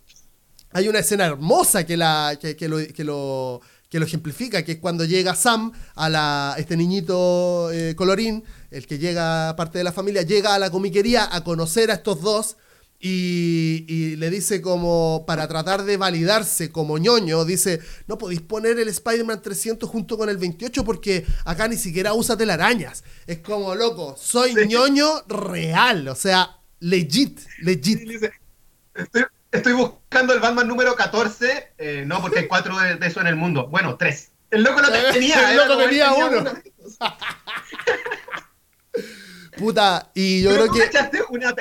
hay una escena hermosa que, la, que, lo, que, lo, que lo ejemplifica, que es cuando llega Sam, a la, este niñito eh, colorín, el que llega parte de la familia, llega a la comiquería a conocer a estos dos y, le dice como, para tratar de validarse como ñoño, dice, no podéis poner el Spider-Man 300 junto con el 28 porque acá ni siquiera usa telarañas. Es como, loco, soy ñoño real, o sea, legit, legit. estoy, Estoy buscando el Batman número 14. Eh, no, porque hay cuatro de, eso en el mundo. Bueno, tres. El loco no tenía. el loco tenía, uno. Puta, y yo creo que.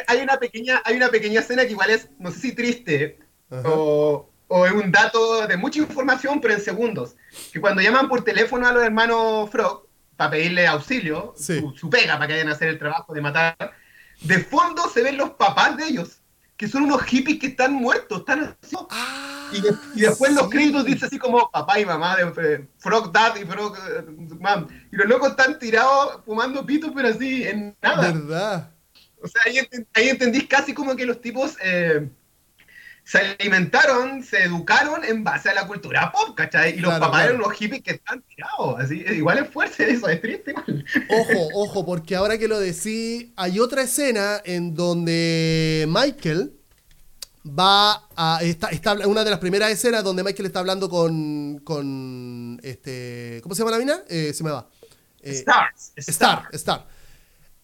hay, una pequeña, hay una pequeña escena que igual es, no sé si triste, o, o, es un dato de mucha información, pero en segundos. Que cuando llaman por teléfono a los hermanos Frog para pedirle auxilio, su, su, pega para que vayan a hacer el trabajo de matar, de fondo se ven los papás de ellos que son unos hippies que están muertos, están así. Ah, y, después los créditos dice así como papá y mamá de Frog Dad y Frog eh, Mom. Y los locos están tirados fumando pitos, pero así, en nada. ¿Verdad? O sea, ahí, entendís casi como que los tipos eh, se alimentaron, se educaron en base a la cultura pop, ¿cachai? Y los papás eran unos hippies que están tirados, así, igual es fuerte eso, es triste Ojo, ojo, porque ahora que lo decís, hay otra escena en donde Michael va a. Está, está, una de las primeras escenas donde Michael está hablando con. con este. ¿Cómo se llama la mina? Eh, se me va. Eh, Stars. Star, Star.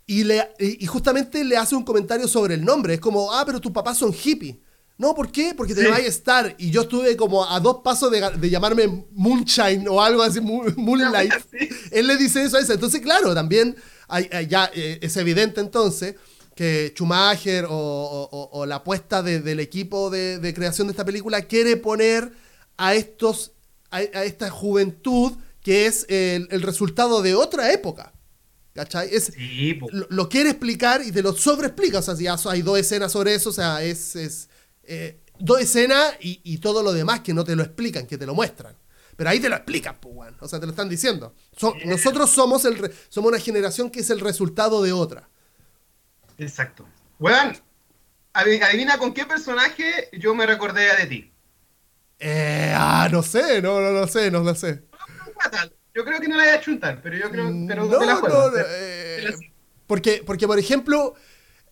Y, le, y, justamente le hace un comentario sobre el nombre. Es como, ah, pero tus papás son hippies. No, ¿por qué? Porque te sí. llamáis Star. Y yo estuve como a dos pasos de, de llamarme Moonshine o algo así, Moonlight. Él le dice eso a esa. Entonces, claro, también hay, ya eh, es evidente entonces que Schumacher o, la apuesta del equipo de, creación de esta película quiere poner a estos a, esta juventud que es el, resultado de otra época. ¿Cachai? lo, quiere explicar y te lo sobreexplica. O sea, ya hay dos escenas sobre eso, o sea, es, es eh, dos escenas y, todo lo demás que no te lo explican, que te lo muestran. Pero ahí te lo explican, pues, O sea, te lo están diciendo. nosotros somos, el, somos una generación que es el resultado de otra. Exacto. Weón, adivina con qué personaje yo me recordé de ti. Eh, ah, no sé, no, no, no sé, no lo sé. Yo creo que no la voy a chuntar, pero yo creo pero no, la juego. No, eh, porque, porque, por ejemplo,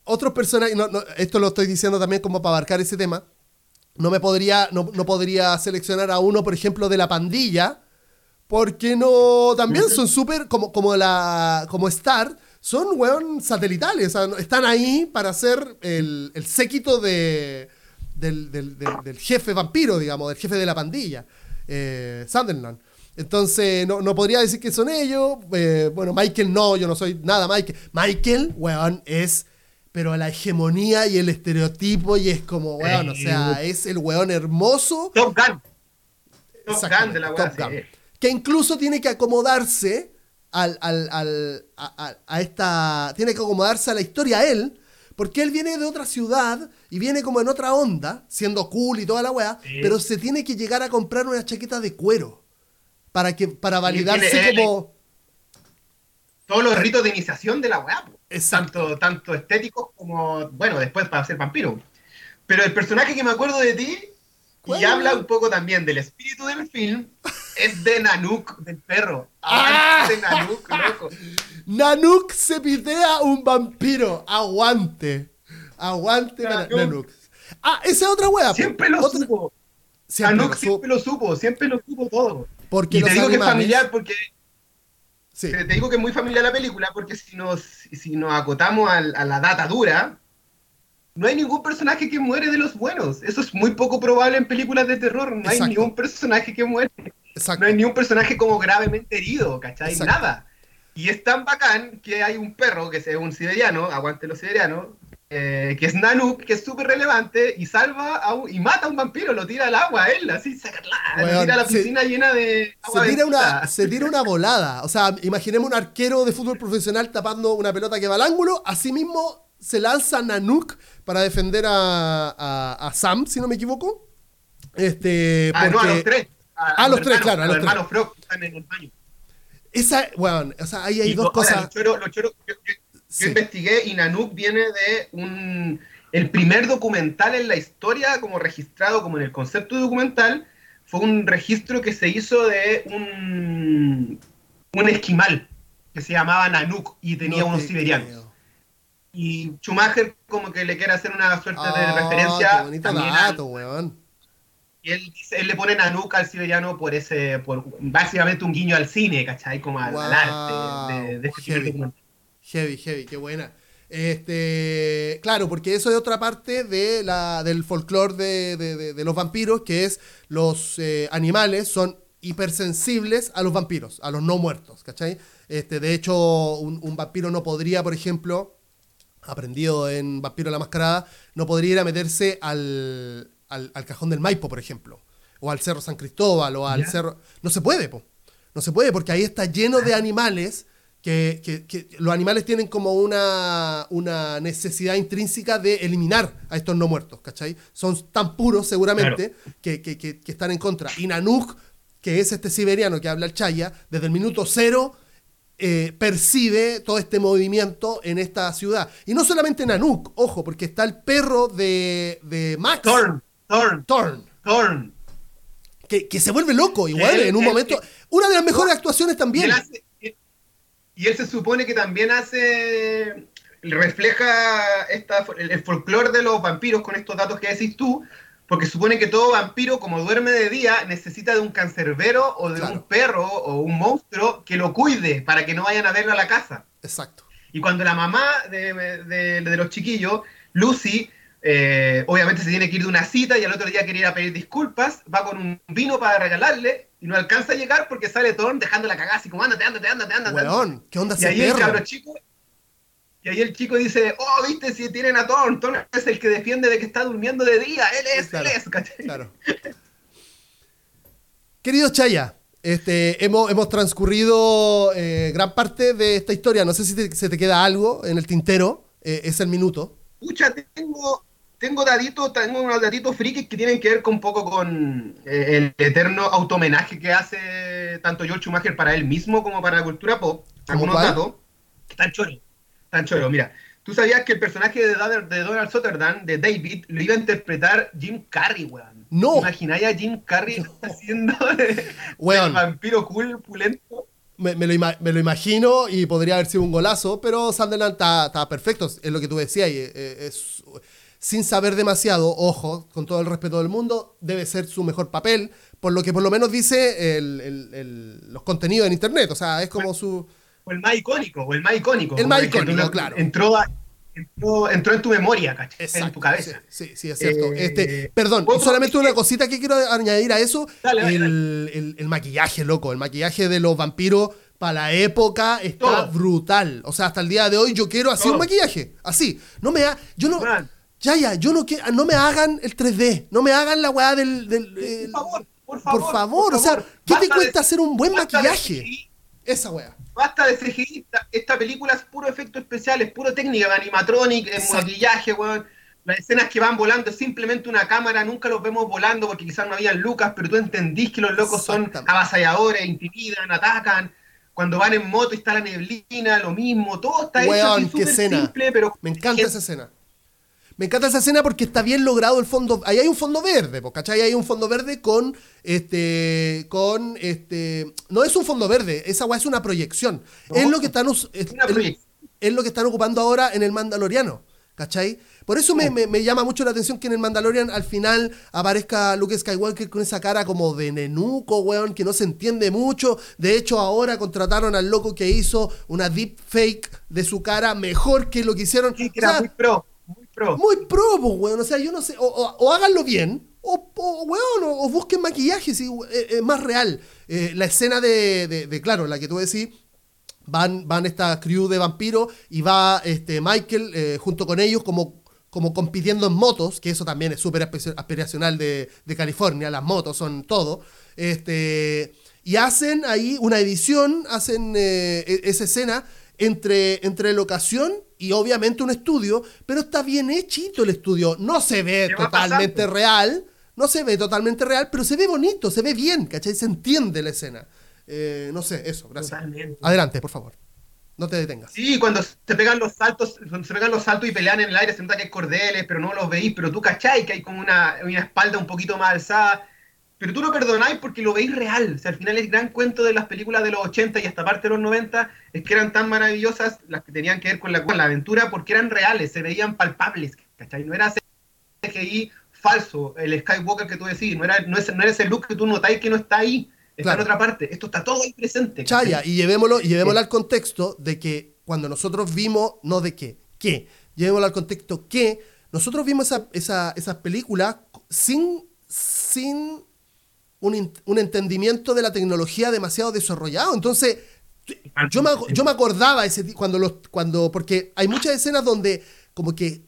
otros personajes, no, esto lo estoy diciendo también como para abarcar ese tema, no me podría, no, no podría seleccionar a uno, por ejemplo, de la pandilla, porque no, también son súper, como, como, la, como Star, son, weón, satelitales. están ahí para ser el, el séquito de, del, del, del, jefe vampiro, digamos, del jefe de la pandilla, eh, Sunderland. Entonces, no, no, podría decir que son ellos. Eh, bueno, Michael no, yo no soy nada Michael. Michael, weón, es, pero la hegemonía y el estereotipo, y es como, weón, o sea, es el weón hermoso. Top Gun. Top Gun de la weón. Que incluso tiene que acomodarse al, al, a, esta. Tiene que acomodarse a la historia a él, porque él viene de otra ciudad y viene como en otra onda, siendo cool y toda la weá, pero se tiene que llegar a comprar una chaqueta de cuero para, que, para validarse como. Todos los ritos de iniciación de la weá, tanto, tanto estéticos como, bueno, después para ser vampiro. Pero el personaje que me acuerdo de ti, y habla un poco también del espíritu del film, es de Nanook, del perro. ¡Ah! De Nanook, loco. Nanook se pidea un vampiro. Aguante. Aguante Nanook. Ah, esa es otra wea. Siempre lo supo. Siempre Nanook siempre lo supo, siempre lo supo todo. Porque y te digo que es familiar porque. Te, digo que es muy familiar la película porque si nos, si nos acotamos a, a la data dura, no hay ningún personaje que muere de los buenos. Eso es muy poco probable en películas de terror. No hay ningún personaje que muere. No hay ni un personaje como gravemente herido, ¿cachai? Nada. Y es tan bacán que hay un perro que es un siberiano, aguante los siberianos, eh, que es Nanook, que es súper relevante y salva y mata a un vampiro, lo tira al agua él, así, lo tira a la piscina llena de agua. Se tira, una, se tira una volada. O sea, imaginemos un arquero de fútbol profesional tapando una pelota que va al ángulo, así mismo se lanza Nanook para defender a, a, Sam, si no me equivoco. Este, Ah, no, a los tres. A, los tres, claro. A los, hermanos Frog están en el baño. Esa, bueno, o sea, ahí hay dos cosas. yo, investigué y Nanook viene de un. El primer documental en la historia, como registrado como en el concepto de documental, fue un registro que se hizo de un, un esquimal que se llamaba Nanook y tenía unos siberianos. Y Schumacher como que le quiere hacer una suerte de ah, referencia. Qué también dato, weón. Y él, él le pone Nanook al siberiano por ese, por básicamente un guiño al cine, ¿cachai? Como al, arte de, de este heavy. Heavy, heavy, qué buena. Este, claro, porque eso es otra parte de la, del folclore de, de, de, los vampiros, que es los eh, animales son hipersensibles a los vampiros, a los no muertos, ¿cachai? Este, de hecho, un, un vampiro no podría, por ejemplo, aprendido en Vampiro la Mascarada, no podría ir a meterse al, al, cajón del Maipo, por ejemplo, o al Cerro San Cristóbal, o al Cerro... No se puede, po. No se puede, porque ahí está lleno de animales que, que, los animales tienen como una, una, necesidad intrínseca de eliminar a estos no muertos, ¿cachai? Son tan puros seguramente que, que, están en contra. Y Nanook, que es este siberiano que habla el Chaya, desde el minuto cero eh, percibe todo este movimiento en esta ciudad. Y no solamente Nanook, ojo, porque está el perro de, de Max. Thorn. Thorn. Thorn. Que, que se vuelve loco igual en un momento. una de las mejores actuaciones también. Y él se supone que también hace refleja esta, el, el folclore de los vampiros con estos datos que decís tú, porque supone que todo vampiro, como duerme de día, necesita de un cancerbero o de Claro. un perro o un monstruo que lo cuide para que no vayan a verlo a la casa. Exacto. Y cuando la mamá de, de- de los chiquillos, Lucy, eh, obviamente se tiene que ir de una cita y al otro día quiere ir a pedir disculpas, va con un vino para regalarle y no alcanza a llegar porque sale Thorn dejando la cagada así como ándate, ándate, ándate, ándate. Weón, ¿qué onda Y ahí el cabro chico. Y ahí el chico dice, oh, viste, si tienen a Thorn, Thorn es el que defiende de que está durmiendo de día, él es, Claro, él es, ¿cachai? Claro. Querido Chaya, este, hemos, hemos transcurrido eh, gran parte de esta historia. No sé si te- se te queda algo en el tintero. eh, es el minuto. Pucha, tengo, tengo datitos, tengo unos datitos frikis que tienen que ver con un poco con eh, el eterno automenaje que hace tanto George Schumacher para él mismo como para la cultura pop. ¿Cómo Algunos cuál? datos. Tan choro. Tan choro, mira. ¿Tú sabías que el personaje de, Donald- Sutherland, de David, lo iba a interpretar Jim Carrey, weón? No. ¿Imagináis a Jim Carrey haciendo de, Weón. el vampiro cool, pulento? Me, me lo ima- me lo imagino y podría haber sido un golazo, pero Sunderland está, perfecto, es lo que tú decías. y, eh, es- sin saber demasiado, ojo, con todo el respeto del mundo, debe ser su mejor papel, por lo que por lo menos dice el- el- el- los contenidos en internet. O sea, es como su. O el más icónico, o el más icónico. El más icónico, entró- claro. Entró, a- entró, entró en tu memoria, ¿cachai? Exacto, En tu cabeza. Sí, sí, es cierto. Eh, este, perdón, ¿puedo- solamente una cosita que quiero añadir a eso. Dale, dale, el, maquillaje, loco. El maquillaje de los vampiros para la época está Todo. brutal. O sea, hasta el día de hoy yo quiero así Todo. un maquillaje. Así. No me ha, yo no. Juan. Ya, ya, yo no quiero. No me hagan el 3D. No me hagan la weá del. del- el- Por favor, por favor. por favor, o sea, ¿qué te cuesta de- hacer un buen maquillaje? Esa weá. Basta de CGI. Esta, esta película es puro efecto especial, es puro técnica de animatronic, es maquillaje, weón. Las escenas que van volando es simplemente una cámara, nunca los vemos volando porque quizás no habían lucas, pero tú entendís que los locos son avasalladores, intimidan, atacan. Cuando van en moto está la neblina, lo mismo, todo está hecho así qué escena. simple, pero Me encanta esa escena. Me encanta esa escena porque está bien logrado el fondo. Ahí hay un fondo verde, ¿cachai? Hay un fondo verde con este. con este. No es un fondo verde, esa weá es una proyección. No, es lo que están es, una es- proyección. es lo que están ocupando ahora en el Mandaloriano. ¿Cachai? Por eso me, me- me llama mucho la atención que en el Mandalorian al final aparezca Luke Skywalker con esa cara como de nenuco, weón, que no se entiende mucho. De hecho, ahora contrataron al loco que hizo una deep fake de su cara mejor que lo que hicieron. Sí, que O era sea, muy pro, muy pro, po, weón. O sea, yo no sé. O, háganlo bien. O, o, weón, o, busquen maquillaje. sí, eh, eh, más real. Eh, la escena de, de- de, claro, la que tú decís. Van, van esta crew de vampiros y va este, Michael eh, junto con ellos como, como compitiendo en motos, que eso también es súper aspiracional de, de California, las motos son todo. Este, y hacen ahí una edición, hacen e- esa escena entre, entre locación y obviamente un estudio, pero está bien hechito el estudio. No se ve ¿Qué va totalmente pasando? real, no se ve totalmente real, pero se ve bonito, se ve bien, ¿cachai? Se entiende la escena. Eh, no sé, eso, gracias. Totalmente. Adelante, por favor. No te detengas. Sí, cuando se pegan los saltos, cuando se pegan los saltos y pelean en el aire, se nota que hay cordeles, pero no los veis, pero tú cacháis que hay como una, una espalda un poquito más alzada. Pero tú lo perdonáis porque lo veis real. O sea, al final el gran cuento de las películas de los 80 y hasta parte de los 90 es que eran tan maravillosas las que tenían que ver con la, con la aventura porque eran reales, se veían palpables, ¿cachai? No era CGI falso, el Skywalker que tú decís, no era, no es, no era ese look que tú notáis que no está ahí, está Claro. en otra parte. Esto está todo ahí presente. ¿cachai? Chaya, y llevémoslo, y llevémoslo al contexto de que cuando nosotros vimos, no de qué, qué, llevémoslo al contexto que nosotros vimos esa, esa, esas películas sin, sin un, un entendimiento de la tecnología demasiado desarrollado. Entonces, yo me, yo me acordaba ese cuando los cuando porque hay muchas escenas donde como que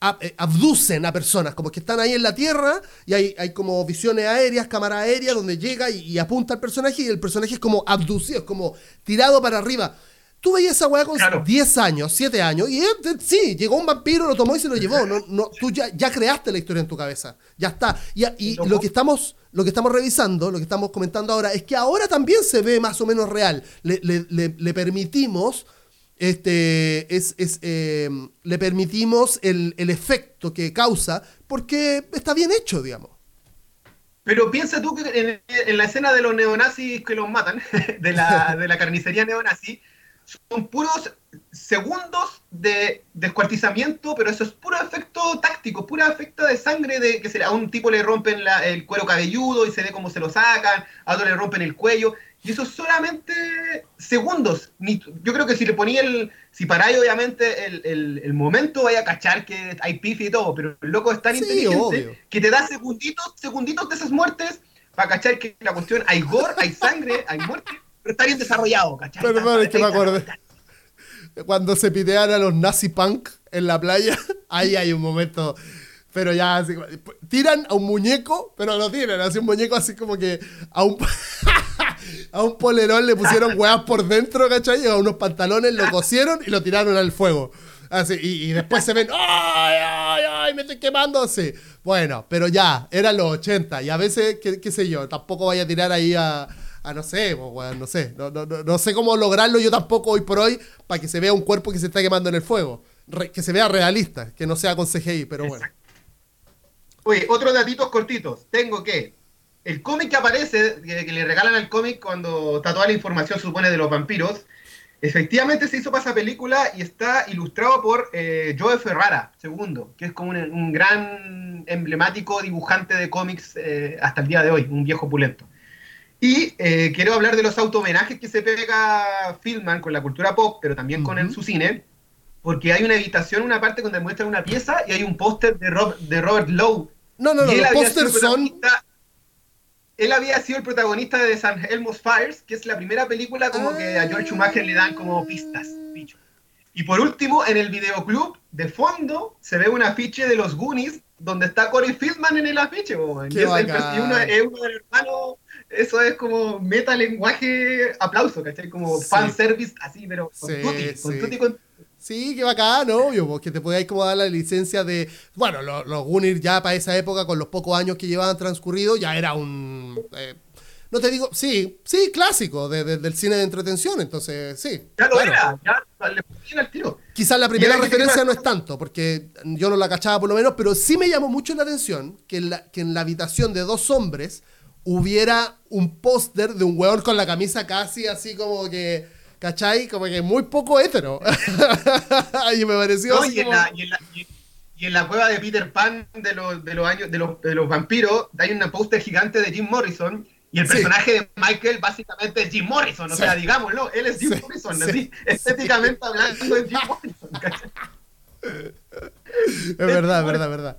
ab- eh, abducen a personas, como que están ahí en la tierra y hay, hay como visiones aéreas, cámara aérea donde llega y, y apunta al personaje y el personaje es como abducido, es como tirado para arriba. Tú veías esa weá con Claro. 10 años, 7 años, y eh, sí, llegó un vampiro, lo tomó y se lo llevó. No, no, tú ya, ya creaste la historia en tu cabeza. Ya está. Y, lo que estamos, lo que estamos revisando, lo que estamos comentando ahora, es que ahora también se ve más o menos real. Le, le- le- le permitimos este, es, es eh, le permitimos el, el efecto que causa porque está bien hecho, digamos. Pero piensa tú que en, la escena de los neonazis que los matan, de la, de la carnicería neonazi, son puros segundos de descuartizamiento, pero eso es puro efecto táctico, puro efecto de sangre, de que a un tipo le rompen el cuero cabelludo y se ve cómo se lo sacan, a otro le rompen el cuello, y eso es solamente segundos. Yo creo que si le ponía el, si paráis obviamente el, el, momento, vaya a cachar que hay pifi y todo, pero el loco es tan inteligente que te da segunditos, segunditos de esas muertes para cachar que la cuestión hay gore, hay sangre, hay muerte, pero está bien desarrollado, ¿cachai? Pero es que me acordé. Cuando se pitean a los nazi punk en la playa, ahí hay un momento. Pero ya, así, tiran a un muñeco, pero lo tiran, así un muñeco así como que a un, a un polerón le pusieron huevas por dentro, ¿cachai? a unos pantalones lo cosieron y lo tiraron al fuego. Así, y, después se ven, ¡ay, ay, ay! Me estoy quemando. Sí. Bueno, pero ya, eran los 80 y a veces, qué, qué sé yo, tampoco vaya a tirar ahí a, a no sé, no sé, no, no, no, sé cómo lograrlo yo tampoco hoy por hoy para que se vea un cuerpo que se está quemando en el fuego. que se vea realista, que no sea con CGI, pero bueno. Oye, otros datitos cortitos. Tengo que el cómic que aparece, que, le regalan al cómic cuando está toda la información, supone, de los vampiros, efectivamente se hizo para esa película y está ilustrado por eh, Joe Ferrara, segundo, que es como un, gran emblemático dibujante de cómics eh, hasta el día de hoy, un viejo pulento. Y eh, quiero hablar de los auto-homenajes que se pega Filman con la cultura pop, pero también con su cine, porque hay una habitación, una parte donde muestran una pieza y hay un póster de, de Robert Lowe. No, no, no, los pósters son... Él había sido el protagonista de San Elmo's Fires, que es la primera película como que a George Schumacher le dan como pistas. Y por último, en el videoclub, de fondo, se ve un afiche de los Goonies, donde está Corey Feldman en el afiche. y es, uno, es uno de los hermanos eso es como meta lenguaje aplauso, ¿cachai? Como fan service así, pero con sí, tutti, con tutti, con... Sí, qué bacán, obvio, porque te podáis como dar la licencia de. Bueno, los, los ya para esa época, con los pocos años que llevaban transcurrido, ya era un. Eh, no te digo, sí, sí, clásico del cine de entretención, entonces sí. Ya lo era, ya le pusieron el tiro. Quizás la primera referencia no es tanto, porque yo no la cachaba por lo menos, pero sí me llamó mucho la atención que la, que en la habitación de dos hombres hubiera un póster de un weón con la camisa casi así como que, ¿cachai? Como que muy poco hétero. y me pareció y, en la, y, en la, cueva de Peter Pan de los, de los años de los, de los vampiros hay un póster gigante de Jim Morrison y el personaje de Michael básicamente es Jim Morrison, o sea, digámoslo, él es Jim Morrison, así, estéticamente hablando de Jim Morrison. ¿cachai? Es verdad, es verdad, es verdad.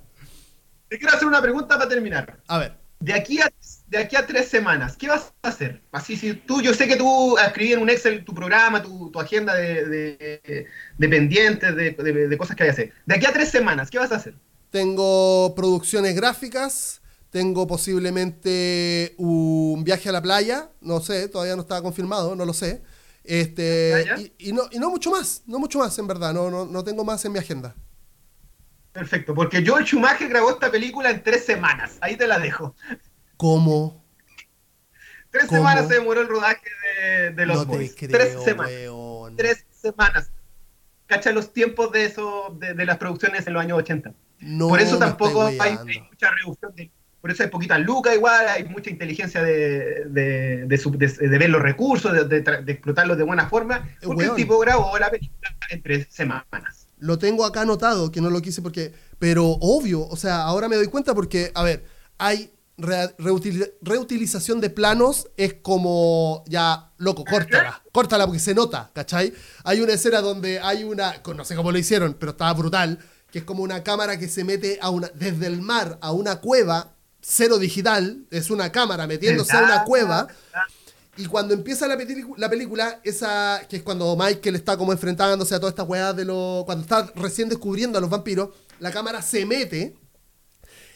Te quiero hacer una pregunta para terminar. A ver. De aquí a de aquí a tres semanas, ¿qué vas a hacer? Así, si tú, yo sé que tú escribí en un Excel tu programa, tu, agenda de, pendientes, de, cosas que hay que hacer. De aquí a tres semanas, ¿qué vas a hacer? Tengo producciones gráficas, tengo posiblemente un viaje a la playa, no sé, todavía no está confirmado, no lo sé. Este, y, no, y no mucho más, no mucho más en verdad, no, no, no tengo más en mi agenda. Perfecto, porque George Schumacher grabó esta película en tres semanas, ahí te la dejo. ¿Cómo? Tres semanas se demoró el rodaje de, los Boys. Tres semanas. Tres semanas. Cacha los tiempos de eso, de, las producciones en los años 80. por eso tampoco hay, mucha reducción por eso hay poquita lucas igual, hay mucha inteligencia de, de, de ver los recursos, de, explotarlos de buena forma, porque el tipo grabó la película en tres semanas. Lo tengo acá anotado, que no lo quise porque, pero obvio, o sea, ahora me doy cuenta porque, a ver, hay reutilización de planos es como ya, loco, córtala, córtala porque se nota, ¿cachai? Hay una escena donde hay una, no sé cómo lo hicieron, pero estaba brutal, que es como una cámara que se mete a una, desde el mar a una cueva, cero digital, es una cámara metiéndose a una cueva. Y cuando empieza la, la, película, esa que es cuando Michael está como enfrentándose a toda esta weá de lo. Cuando está recién descubriendo a los vampiros, la cámara se mete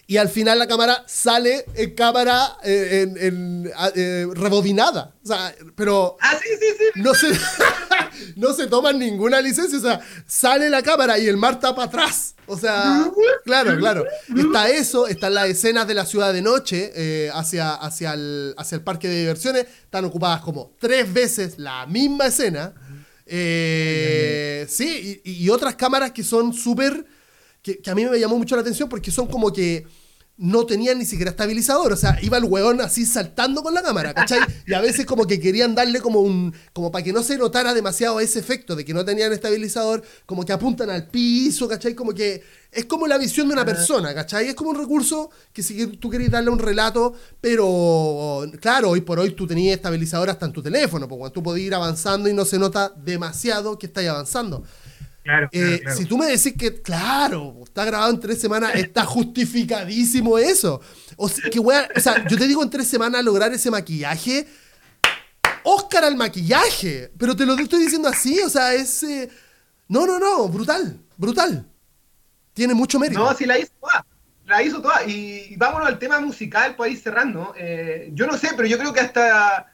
y al final la cámara sale en cámara eh, en, eh, rebobinada. O sea, pero ah, sí, sí, sí. No, se, no se toman ninguna licencia. O sea, sale la cámara y el mar está para atrás. O sea, claro, claro. Está eso, están las escenas de la ciudad de noche eh, hacia, hacia, el, hacia el parque de diversiones. Están ocupadas como tres veces la misma escena. sí, y, y otras cámaras que son súper. Que, que a mí me llamó mucho la atención porque son como que no tenían ni siquiera estabilizador. O sea, iba el weón así saltando con la cámara, ¿cachai? Y a veces como que querían darle como un. como para que no se notara demasiado ese efecto de que no tenían estabilizador, como que apuntan al piso, ¿cachai? Como que. Es como la visión de una persona, ¿cachai? Es como un recurso que si tú querés darle un relato, pero claro, hoy por hoy tú tenías estabilizador hasta en tu teléfono, porque cuando tú podías ir avanzando y no se nota demasiado que estás avanzando. Eh, si tú me decís que, claro, está grabado en tres semanas, está justificadísimo eso. O sea, que o sea, yo te digo en tres semanas lograr ese maquillaje. Oscar al maquillaje. Pero te lo estoy diciendo así, o sea, es. Eh, no, no, no, brutal, brutal. Tiene mucho mérito. No, sí la hizo toda. La hizo toda. Y, vámonos al tema musical, pues ahí cerrando. Eh, yo no sé, pero yo creo que hasta eh,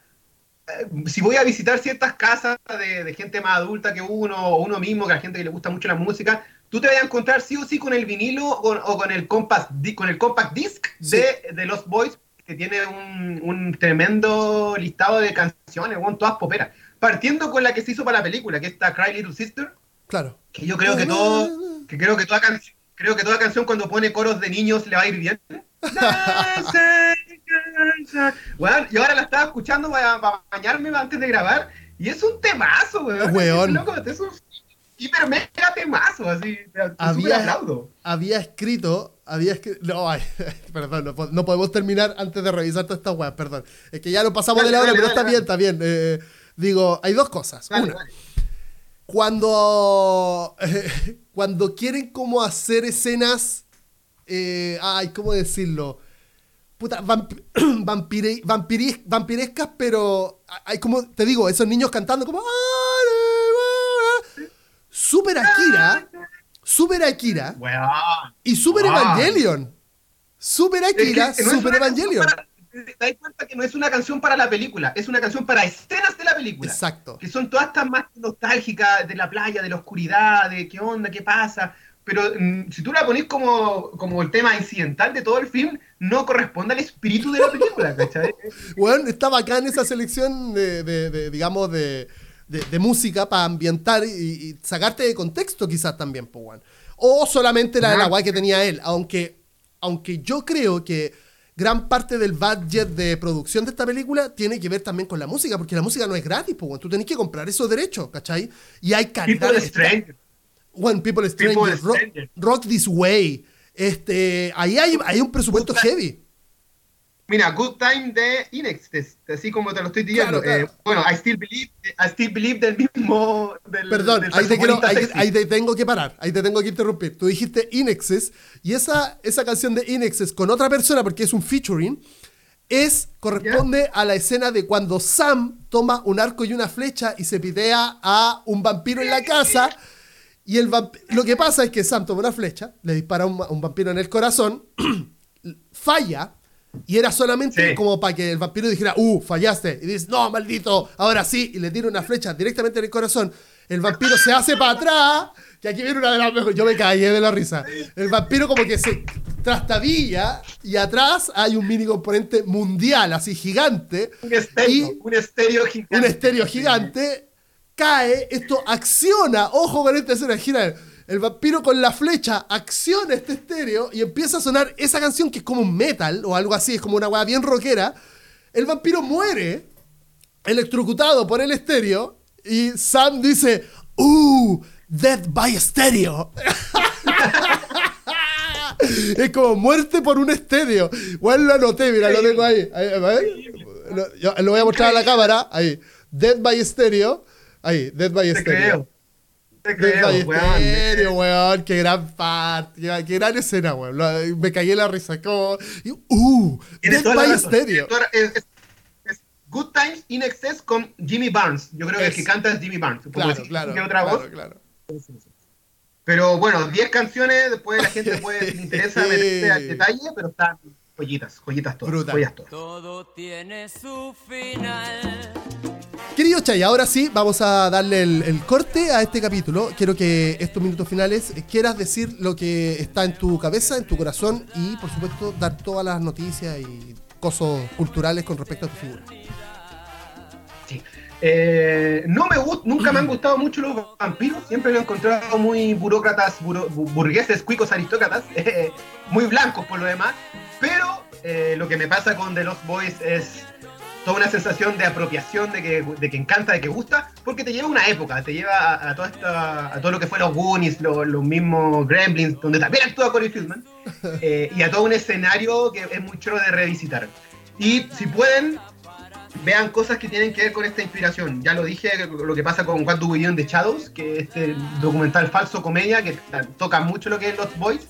si voy a visitar ciertas casas de, gente más adulta que uno, o uno mismo, que a gente que le gusta mucho la música, tú te vas a encontrar sí o sí con el vinilo o, con el compact, con el compact disc de, de Los Boys, que tiene un, tremendo listado de canciones, con todas poperas. Partiendo con la que se hizo para la película, que es esta Cry Little Sister. Claro. Que yo creo que todo, que creo que toda canción, creo que toda canción cuando pone coros de niños le va a ir bien. Bueno, y ahora la estaba escuchando para, bañarme antes de grabar. Y es un temazo, weón. Es, un hiper mega temazo, así. Había, había escrito, había escrito. No, perdón, no, podemos terminar antes de revisar toda esta weá, perdón. Es que ya lo pasamos de la hora, pero está bien, está bien. Eh, digo, hay dos cosas. Una, cuando. cuando quieren como hacer escenas. Eh, ay, ¿cómo decirlo? Puta, vampirescas, pero hay como, te digo, esos niños cantando como... Super Akira, Super Akira y Super Evangelion. Super Akira, Super Evangelion. te das cuenta que no es una canción para la película, es una canción para escenas de la película. Exacto. Que son todas estas más nostálgicas de la playa, de la oscuridad, de qué onda, qué pasa pero mm, si tú la pones como, como el tema incidental de todo el film, no corresponde al espíritu de la película, ¿cachai? bueno, está bacán esa selección de, digamos, de, música para ambientar y, sacarte de contexto quizás también, pues, O solamente la de la guay que tenía él, aunque, aunque yo creo que gran parte del budget de producción de esta película tiene que ver también con la música, porque la música no es gratis, pues, tú tenés que comprar esos derechos, ¿cachai? Y hay calidad. When People Stranger, rock, This Way. Este, ahí hay, hay un presupuesto heavy. Mira, Good Time de Inextest, así como te lo estoy diciendo. Eh, bueno, I Still Believe, I Still Believe del mismo. Del, Perdón, ahí, te tengo que parar, ahí te tengo que interrumpir. Tú dijiste Inexes y esa, esa canción de Inexes con otra persona, porque es un featuring, es corresponde a la escena de cuando Sam toma un arco y una flecha y se pidea a un vampiro en la casa. Y el lo que pasa es que Sam toma una flecha, le dispara un, vampiro en el corazón, falla, y era solamente como para que el vampiro dijera, uh, fallaste. Y dice, no, maldito, ahora sí, y le tira una flecha directamente en el corazón. El vampiro se hace para atrás, que aquí viene una de las mejores, yo me caí de la risa. El vampiro como que se trastabilla y atrás hay un mini componente mundial, así gigante. Un estéreo, un estéreo gigante. Un estéreo gigante cae, esto acciona, ojo con esta escena, gira el vampiro con la flecha acciona este estéreo y empieza a sonar esa canción que es como un metal o algo así, es como una weá bien rockera. El vampiro muere electrocutado por el estéreo y Sam dice, ¡Uh! Death by Stereo. es como muerte por un estéreo. Bueno, lo anoté, mira, lo tengo ahí. Lo, lo voy a mostrar a la cámara. Ahí. Death by Stereo. Ahí, Dead by Te Creo. Te creo, Dead by Stereo, weón. Qué gran parte, qué, gran escena, weón. me caí la risa. Como, uh, Dead by Stereo. Es, Good Times in Excess con Jimmy Barnes. Yo creo que el que canta es Jimmy Barnes. Claro, claro, otra voz. claro. Pero bueno, 10 canciones, después la gente puede, si le interesa, meterse al detalle, pero están joyitas, joyitas todas. Joyas todas. Todo tiene su final. Querido Chay, ahora sí vamos a darle el, corte a este capítulo. Quiero que estos minutos finales quieras decir lo que está en tu cabeza, en tu corazón y, por supuesto, dar todas las noticias y cosas culturales con respecto a tu figura. Sí. Eh, no me nunca me han gustado mucho los vampiros, siempre lo he encontrado muy burócratas, burgueses, cuicos, aristócratas, muy blancos por lo demás, pero eh, lo que me pasa con The Lost Boys es toda una sensación de apropiación, de que, de que encanta, de que gusta, porque te lleva a una época, te lleva a, toda esta, a todo lo que fue los Goonies, los mismos Gremlins, donde también actúa Corey Feldman, eh, y a todo un escenario que es muy chulo de revisitar. Y si pueden, vean cosas que tienen que ver con esta inspiración. Ya lo dije, lo que pasa con What Do We Do in the Shadows, que es este documental falso comedia que toca mucho lo que es Lost Boys.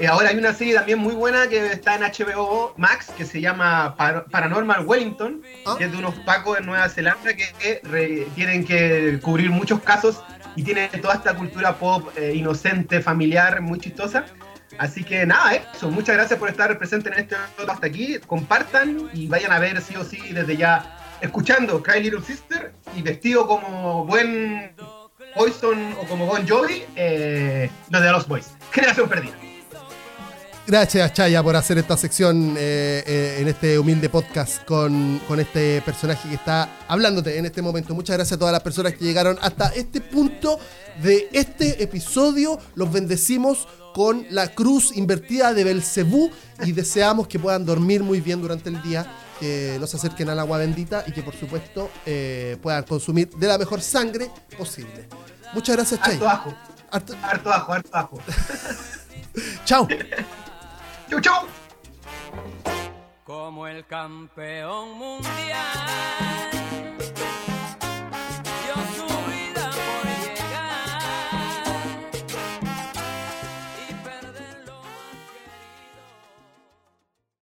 Eh, ahora hay una serie también muy buena que está en HBO Max que se llama Paranormal Wellington, ah. que es de unos pacos en Nueva Zelanda que tienen que cubrir muchos casos y tiene toda esta cultura pop eh, inocente, familiar, muy chistosa. Así que nada, eso. Muchas gracias por estar presente en este hasta aquí. Compartan y vayan a ver sí o sí desde ya escuchando Cry Little Sister y vestido como buen Poison o como Bon Jovi, eh, lo de los Boys. Generación perdida. Gracias, Chaya, por hacer esta sección eh, eh, en este humilde podcast con, este personaje que está hablándote en este momento. Muchas gracias a todas las personas que llegaron hasta este punto de este episodio. Los bendecimos con la cruz invertida de Belcebú y deseamos que puedan dormir muy bien durante el día, que no se acerquen al agua bendita y que por supuesto eh, puedan consumir de la mejor sangre posible. Muchas gracias, Chaya. Harto ajo. Harto, harto ajo, harto ajo. Chao. Chau. Como el campeón mundial